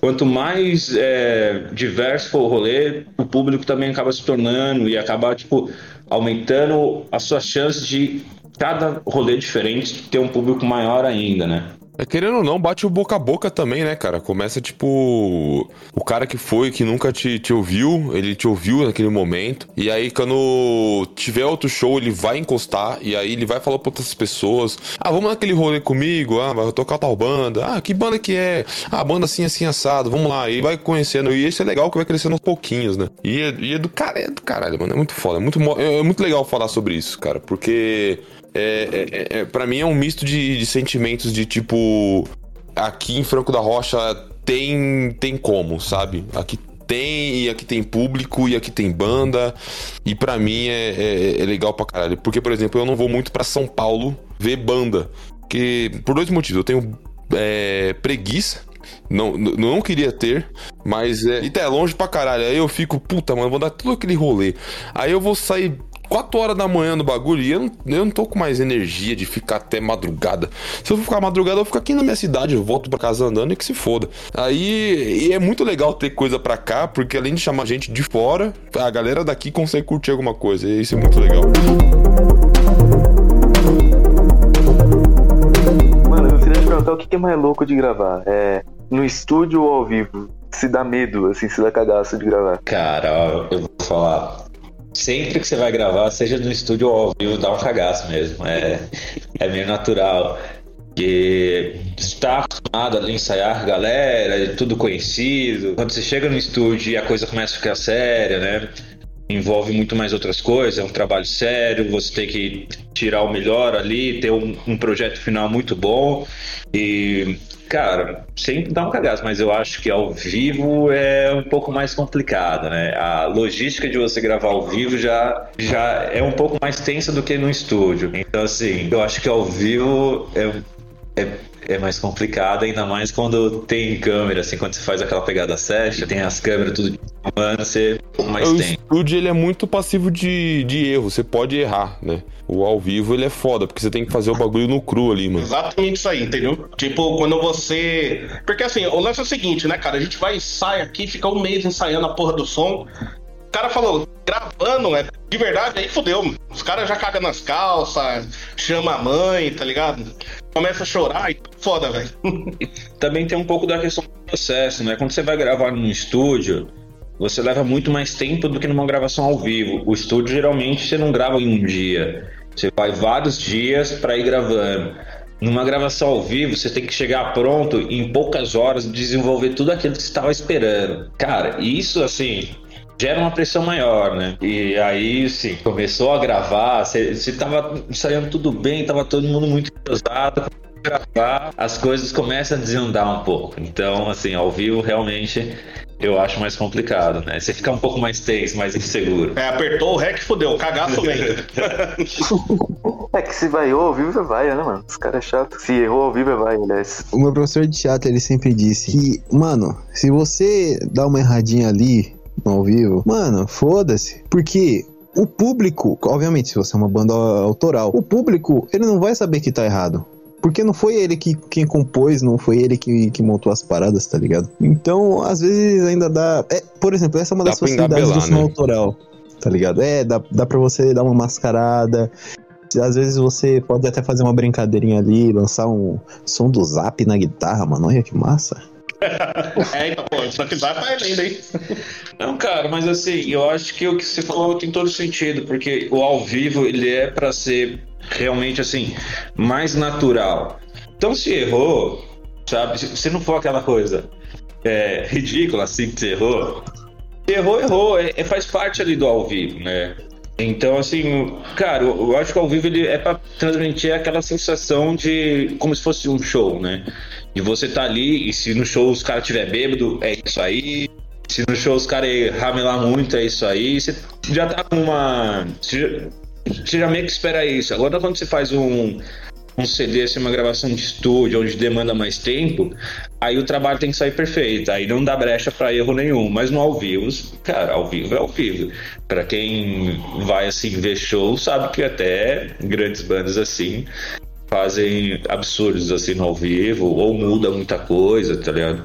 C: quanto mais é, diverso for o rolê, o público também acaba se tornando e acaba, tipo, aumentando as suas chances de cada rolê diferente ter um público maior ainda, né?
D: É, querendo ou não, bate o boca a boca também, né, cara? Começa tipo. O cara que foi, que nunca te, te ouviu, ele te ouviu naquele momento. E aí, quando tiver outro show, ele vai encostar. E aí ele vai falar pra outras pessoas: Ah, vamos naquele rolê comigo. Ah, vai tocar tal banda. Ah, que banda que é? Ah, banda assim, assim, assado. Vamos lá. E vai conhecendo. E isso é legal que vai crescendo aos pouquinhos, né? E é, e é do cara, é do caralho, mano. É muito foda. É muito, é muito legal falar sobre isso, cara. Porque é, é, é para mim é um misto de, de, sentimentos de tipo aqui em Franco da Rocha tem tem como, sabe? Aqui tem e aqui tem público e aqui tem banda e para mim é, é, é, legal pra caralho. Porque por exemplo eu não vou muito para São Paulo ver banda, que por dois motivos eu tenho é, preguiça não, não queria ter, mas é. E tá, é longe pra caralho. Aí eu fico, puta, mano, vou dar todo aquele rolê. Aí eu vou sair 4 horas da manhã no bagulho e eu não, eu não tô com mais energia de ficar até madrugada. Se eu for ficar madrugada, eu vou ficar aqui na minha cidade, eu volto pra casa andando e que se foda. Aí e é muito legal ter coisa pra cá, porque além de chamar gente de fora, a galera daqui consegue curtir alguma coisa. E isso é muito legal.
E: Mano, eu queria te perguntar o que é mais louco de gravar? É no estúdio ou ao vivo? Se dá medo, assim, se dá cagaço de gravar?
C: Cara, eu vou falar sempre que você vai gravar, seja no estúdio ou ao vivo, dá um cagaço mesmo. É, é meio natural. Que está acostumado a ensaiar galera, tudo conhecido. Quando você chega no estúdio e a coisa começa a ficar séria, né? Envolve muito mais outras coisas, é um trabalho sério, você tem que tirar o melhor ali, ter um, um projeto final muito bom. E Cara, sempre dá um cagaço, mas eu acho que ao vivo é um pouco mais complicado, né? A logística de você gravar ao vivo já, já é um pouco mais tensa do que no estúdio. Então, assim, eu acho que ao vivo é, é é mais complicado, ainda mais quando tem câmera, assim, quando você faz aquela pegada session, tem as câmeras tudo mano, você pouco mais
D: o
C: tem.
D: O estúdio ele é muito passivo de, de erro, você pode errar, né? O ao vivo ele é foda, porque você tem que fazer o bagulho no cru ali, mano.
B: Exatamente isso aí, entendeu? Tipo, quando você. Porque assim, o lance é o seguinte, né, cara? A gente vai ensaiar aqui, fica um mês ensaiando a porra do som. O cara falou, gravando, é de verdade, aí fodeu. Os caras já cagam nas calças, chama a mãe, tá ligado? Começa a chorar e foda, velho.
C: Também tem um pouco da questão do processo, né? Quando você vai gravar num estúdio, você leva muito mais tempo do que numa gravação ao vivo. O estúdio geralmente você não grava em um dia. Você vai vários dias para ir gravando. Numa gravação ao vivo, você tem que chegar pronto em poucas horas, desenvolver tudo aquilo que você estava esperando. Cara, isso assim, gera uma pressão maior, né? E aí, sim, começou a gravar, você tava saindo tudo bem, tava todo mundo muito pesado, gravar, as coisas começam a desandar um pouco. Então, assim, ao vivo, realmente, eu acho mais complicado, né? Você fica um pouco mais tenso, mais inseguro.
B: É, apertou o rec, fodeu, cagaço vem.
E: é que se vai ao vivo, vai, né, mano? Os caras é chato. Se errou ao vivo, vai, aliás.
F: O meu professor de teatro, ele sempre disse que, mano, se você dá uma erradinha ali, ao vivo, mano, foda-se. Porque o público, obviamente, se você é uma banda autoral, o público, ele não vai saber que tá errado. Porque não foi ele que quem compôs, não foi ele que, que montou as paradas, tá ligado? Então, às vezes ainda dá. É, por exemplo, essa é uma das facilidades do som né? autoral, tá ligado? É, dá, dá pra você dar uma mascarada. Às vezes você pode até fazer uma brincadeirinha ali, lançar um som do zap na guitarra, mano. Olha que massa.
B: é, então, pô, só que vai pra ainda, hein?
C: Não, cara, mas assim, eu acho que o que você falou tem todo sentido, porque o ao vivo ele é pra ser realmente assim, mais natural. Então se errou, sabe? Se se não for aquela coisa é, ridícula assim que você errou, errou, errou, é, é- faz parte ali do ao vivo, né? Então, assim, cara, eu acho que ao vivo ele é pra transmitir aquela sensação de como se fosse um show, né? De você tá ali e se no show os caras tiver bêbado, é isso aí. Se no show os caras ramelar muito, é isso aí. Você já tá com uma. Você já, você já meio que espera isso. Agora, quando você faz um, um CD, assim, uma gravação de estúdio, onde demanda mais tempo, aí o trabalho tem que sair perfeito. Aí não dá brecha pra erro nenhum. Mas no ao vivo, cara, ao vivo é ao vivo. Pra quem vai, assim, ver show, sabe que até grandes bandas assim fazem absurdos assim no ao vivo, ou muda muita coisa, tá ligado?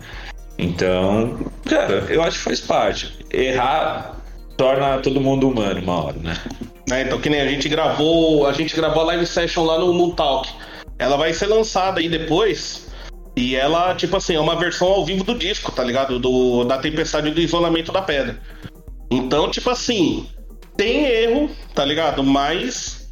C: Então, cara, eu acho que faz parte. Errar torna todo mundo humano uma hora, né?
B: É, então, que nem a gente gravou, a gente gravou a live session lá no Moon Talk. Ela vai ser lançada aí depois. E ela, tipo assim, é uma versão ao vivo do disco, tá ligado? Do, da Tempestade do Isolamento da Pedra. Então, tipo assim, tem erro, tá ligado? Mas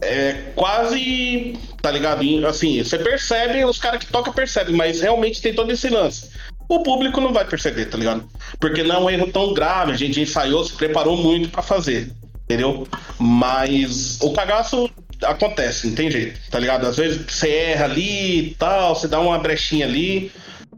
B: é quase, tá ligado? Assim, você percebe, os caras que tocam percebem, mas realmente tem todo esse lance. O público não vai perceber, tá ligado? Porque não é um erro tão grave, a gente ensaiou, se preparou muito pra fazer, entendeu? Mas o cagaço acontece, não tem jeito, tá ligado? Às vezes você erra ali e tal, você dá uma brechinha ali,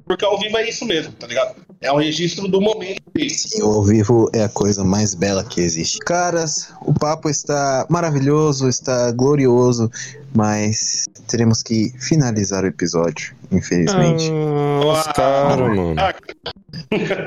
B: porque ao vivo é isso mesmo, tá ligado? É um registro do momento.
F: Sim, o ao vivo é a coisa mais bela que existe. Caras, o papo está maravilhoso, está glorioso, mas teremos que finalizar o episódio, infelizmente.
D: Nossa, cara, mano.
B: Ah,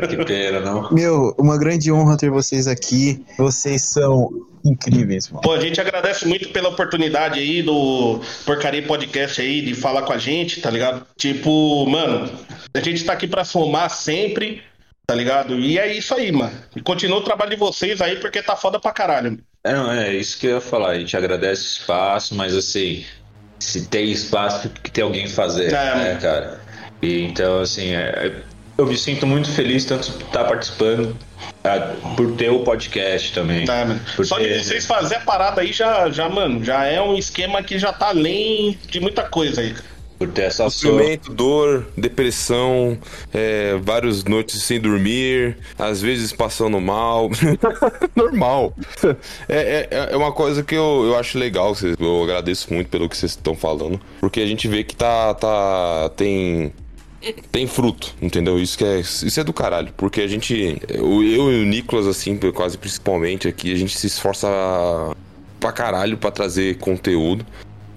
C: Que pena, não?
F: Meu, uma grande honra ter vocês aqui. Vocês são incríveis, mano.
B: Pô, a gente agradece muito pela oportunidade aí do Porcaria Podcast aí de falar com a gente, tá ligado? Tipo, mano, a gente tá aqui pra somar sempre, tá ligado? E é isso aí, mano. E continua o trabalho de vocês aí porque tá foda pra caralho.
C: É, não, é isso que eu ia falar. A gente agradece o espaço, mas assim, se tem espaço, que tem alguém fazer,
B: É.
C: né, cara? E, então, assim, é, eu me sinto muito feliz tanto por estar participando, ah, por ter o podcast também.
B: Tá, mano.
C: Por
B: Só de vocês fazer a parada aí já, já, mano, já é um esquema que já tá além de muita coisa aí.
C: Por ter essa
D: Sofrimento, dor, depressão, é, várias noites sem dormir, às vezes passando mal. Normal. É, é, é uma coisa que eu, eu acho legal, vocês- eu agradeço muito pelo que vocês estão falando, porque a gente vê que tá. tá tem. Tem fruto, entendeu? Isso que é, isso é do caralho, porque a gente, eu, eu e o Nicolas, assim, quase principalmente aqui, a gente se esforça pra caralho pra trazer conteúdo.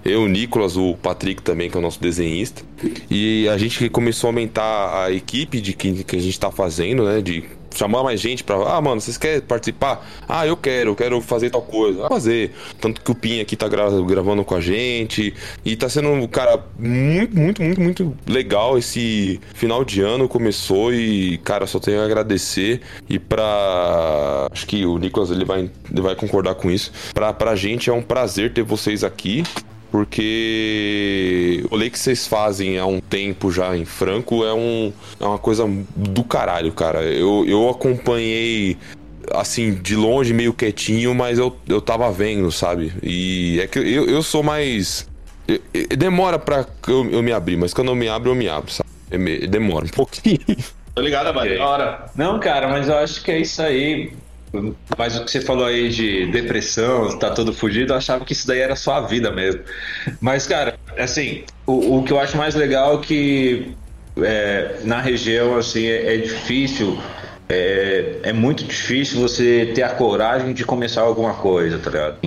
D: Eu, o Nicolas, o Patrick também, que é o nosso desenhista. E a gente começou a aumentar a equipe de que, que a gente tá fazendo, né? De chamar mais gente pra. Ah, mano, vocês querem participar? Ah, eu quero, eu quero fazer tal coisa. Vai fazer. Tanto que o Pinha aqui tá gra- gravando com a gente. E tá sendo, cara, muito, muito, muito, muito legal esse final de ano começou. E, cara, só tenho a agradecer. E pra. Acho que o Nicolas ele vai, ele vai concordar com isso. Pra, pra gente é um prazer ter vocês aqui. Porque o lei que vocês fazem há um tempo já em Franco é, um, é uma coisa do caralho, cara. Eu, eu acompanhei assim, de longe, meio quietinho, mas eu, eu tava vendo, sabe? E é que eu, eu sou mais. eu- eu- demora pra eu, eu me abrir, mas quando eu me abro, eu me abro, sabe? É me- Demora um pouquinho.
B: Tô ligado, hora.
C: Não, cara, mas eu acho que é isso aí. Mas o que você falou aí de depressão, tá todo fugido, eu achava que isso daí era só a vida mesmo. Mas, cara, assim, o, o que eu acho mais legal é que é, na região, assim, é, é difícil, é, é muito difícil você ter a coragem de começar alguma coisa, tá ligado?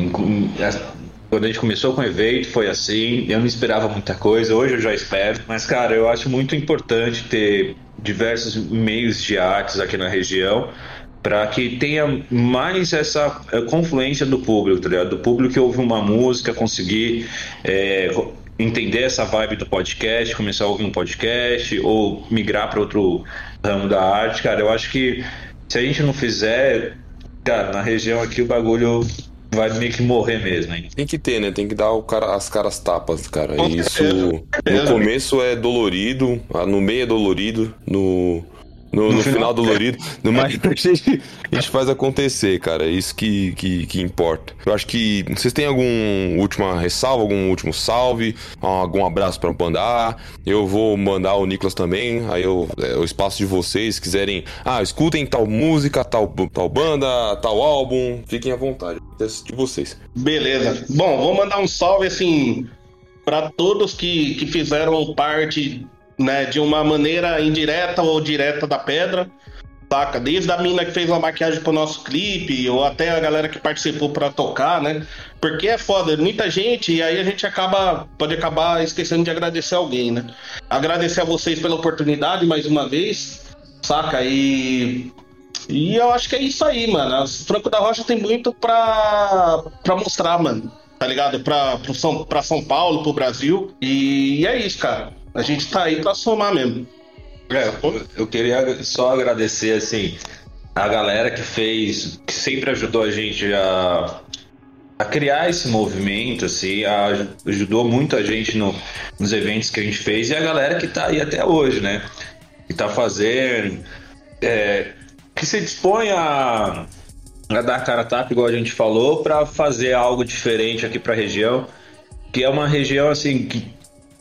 C: Quando a gente começou com o evento, foi assim. Eu não esperava muita coisa, hoje eu já espero. Mas, cara, eu acho muito importante ter diversos meios de artes aqui na região para que tenha mais essa eh, confluência do público, tá ligado? Do público que ouve uma música, conseguir co- entender essa vibe do podcast, começar a ouvir um podcast ou migrar para outro ramo da arte, cara. Eu acho que se a gente não fizer, cara, na região aqui o bagulho vai meio que morrer mesmo, hein?
D: Tem que ter, né? Tem que dar o cara, as caras tapas, cara.
B: Com
D: Isso no começo é dolorido, ah, no meio é dolorido, no, no, no final dolorido. No mais a gente, a gente faz acontecer, cara. É isso que, que, que importa. Eu acho que. Vocês têm algum última ressalva, algum último salve, algum abraço pra mandar? Eu vou mandar o Nicolas também. Aí eu, é, o espaço de vocês, se quiserem. Ah, escutem tal música, tal, tal banda, tal álbum. Fiquem à vontade. É de vocês.
B: Beleza. Bom, vou mandar um salve assim para todos que, que fizeram parte né, de uma maneira indireta ou direta da pedra. Saca? Desde a mina que fez uma maquiagem pro nosso clipe, ou até a galera que participou pra tocar, né? Porque é foda, muita gente, e aí a gente acaba, pode acabar esquecendo de agradecer alguém, né? Agradecer a vocês pela oportunidade mais uma vez, saca? E e eu acho que é isso aí, mano. As Franco da Rocha tem muito pra, pra mostrar, mano. Tá ligado? Pra, pro São, pra São Paulo, pro Brasil. E, é isso, cara. A gente tá aí pra somar mesmo.
C: É, eu- queria só agradecer, assim, a galera que fez, que sempre ajudou a gente a, a criar esse movimento, assim, a- ajudou muito a gente no- nos eventos que a gente fez e a galera que tá aí até hoje, né? Que tá fazendo, é, que se dispõe a, a dar cara a tapa, igual a gente falou, para fazer algo diferente aqui pra região, que é uma região, assim, que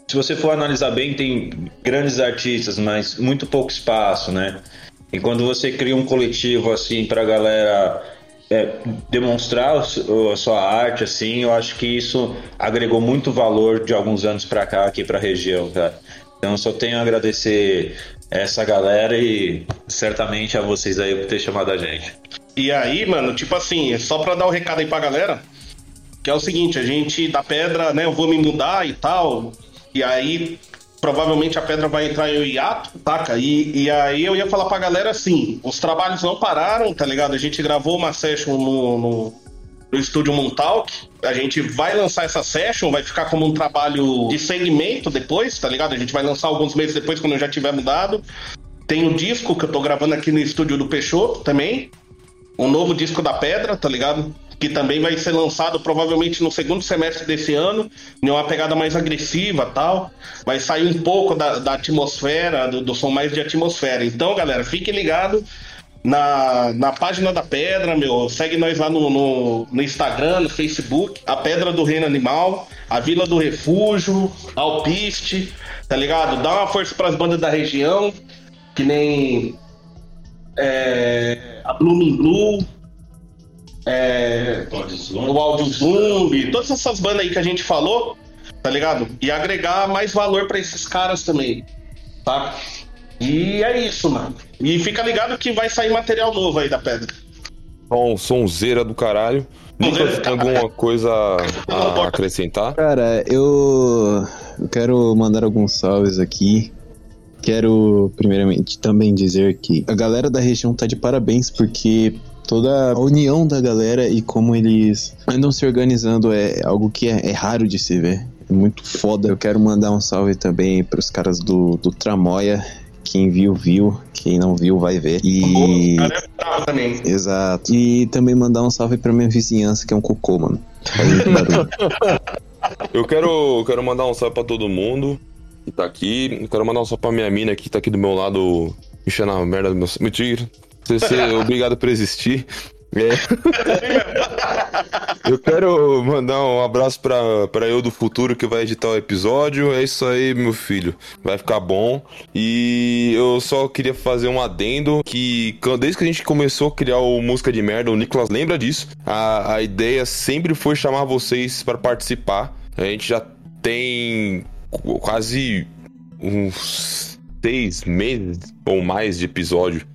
C: se você for analisar bem, tem grandes artistas, mas muito pouco espaço, né? E quando você cria um coletivo assim pra galera é, demonstrar a sua arte, assim, eu acho que isso agregou muito valor de alguns anos pra cá aqui pra região, cara. Então eu só tenho a agradecer essa galera e certamente a vocês aí por ter chamado a gente.
B: E aí, mano, tipo assim, só pra dar um recado aí pra galera, que é o seguinte, a gente da pedra, né, eu vou me mudar e tal, e aí provavelmente a pedra vai entrar em hiato, taca? E, e aí eu ia falar pra galera assim, os trabalhos não pararam, tá ligado? A gente gravou uma session no, no, no estúdio Montauk, a gente vai lançar essa session, vai ficar como um trabalho de segmento depois, tá ligado? A gente vai lançar alguns meses depois quando já tiver mudado. Tem o disco que eu tô gravando aqui no estúdio do Peixoto também, um novo disco da Pedra, tá ligado? Que também vai ser lançado provavelmente no segundo semestre desse ano, em uma pegada mais agressiva tal. Vai sair um pouco da, da atmosfera, do, do som mais de atmosfera. Então, galera, fique ligado na, na página da Pedra, meu. Segue nós lá no, no, no Instagram, no Facebook, a Pedra do Reino Animal, a Vila do Refúgio, Alpiste, tá ligado? Dá uma força pras bandas da região, que nem é, a Blooming Blue, é, o Audio Zumbi, todas essas bandas aí que a gente falou, tá ligado? E agregar mais valor pra esses caras também, tá? E é isso, mano. E fica ligado que vai sair material novo aí da pedra.
D: Bom, sonzeira do caralho. Nicolas, tem alguma coisa a acrescentar?
F: Cara, eu, eu quero mandar alguns salves aqui. Quero, primeiramente, também dizer que a galera da região tá de parabéns, porque toda a união da galera e como eles andam se organizando é algo que é, é raro de se ver. É muito foda. Eu quero mandar um salve também pros caras do, do Tramoia. Quem viu, viu. Quem não viu, vai ver. E.
B: Cara é também.
F: Exato. E também mandar um salve pra minha vizinhança, que é um cocô, mano.
D: Eu quero, eu quero mandar um salve pra todo mundo que tá aqui. Eu quero mandar um salve pra minha mina que tá aqui do meu lado, enchendo a merda do meu. Mentira. Ser obrigado por existir. É. Eu quero mandar um abraço pra, pra eu do futuro que vai editar o episódio. É isso aí, meu filho. Vai ficar bom. E eu só queria fazer um adendo que desde que a gente começou a criar o Música de Merda, o Nicolas lembra disso. A, a ideia sempre foi chamar vocês para participar. A gente já tem qu- quase uns seis meses ou mais de episódio.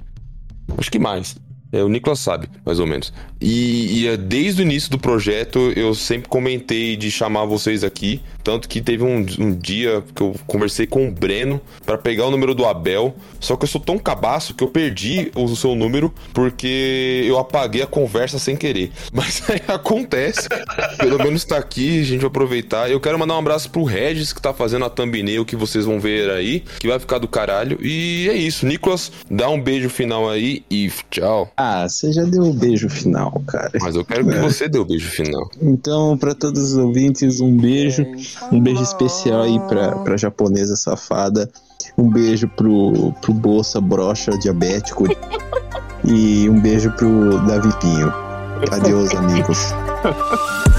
D: Acho que mais. É, o Nicolas sabe, mais ou menos. E, e, é, desde o início do projeto, eu sempre comentei de chamar vocês aqui. Tanto que teve um, um dia que eu conversei com o Breno para pegar o número do Abel. Só que eu sou tão cabaço que eu perdi o seu número porque eu apaguei a conversa sem querer. Mas aí acontece. Pelo menos tá aqui, a gente vai aproveitar. Eu quero mandar um abraço pro Regis, que tá fazendo a thumbnail que vocês vão ver aí, que vai ficar do caralho. E é isso. Nicolas, dá um beijo final aí e tchau.
A: Ah, você já deu o beijo final, cara.
D: Mas eu quero que você dê o beijo final.
A: Então, pra todos os ouvintes, um beijo. Um beijo especial aí pra, pra japonesa safada. Um beijo pro, pro Bolsa Brocha Diabético. E um beijo pro Davi Pinho. Adeus, amigos.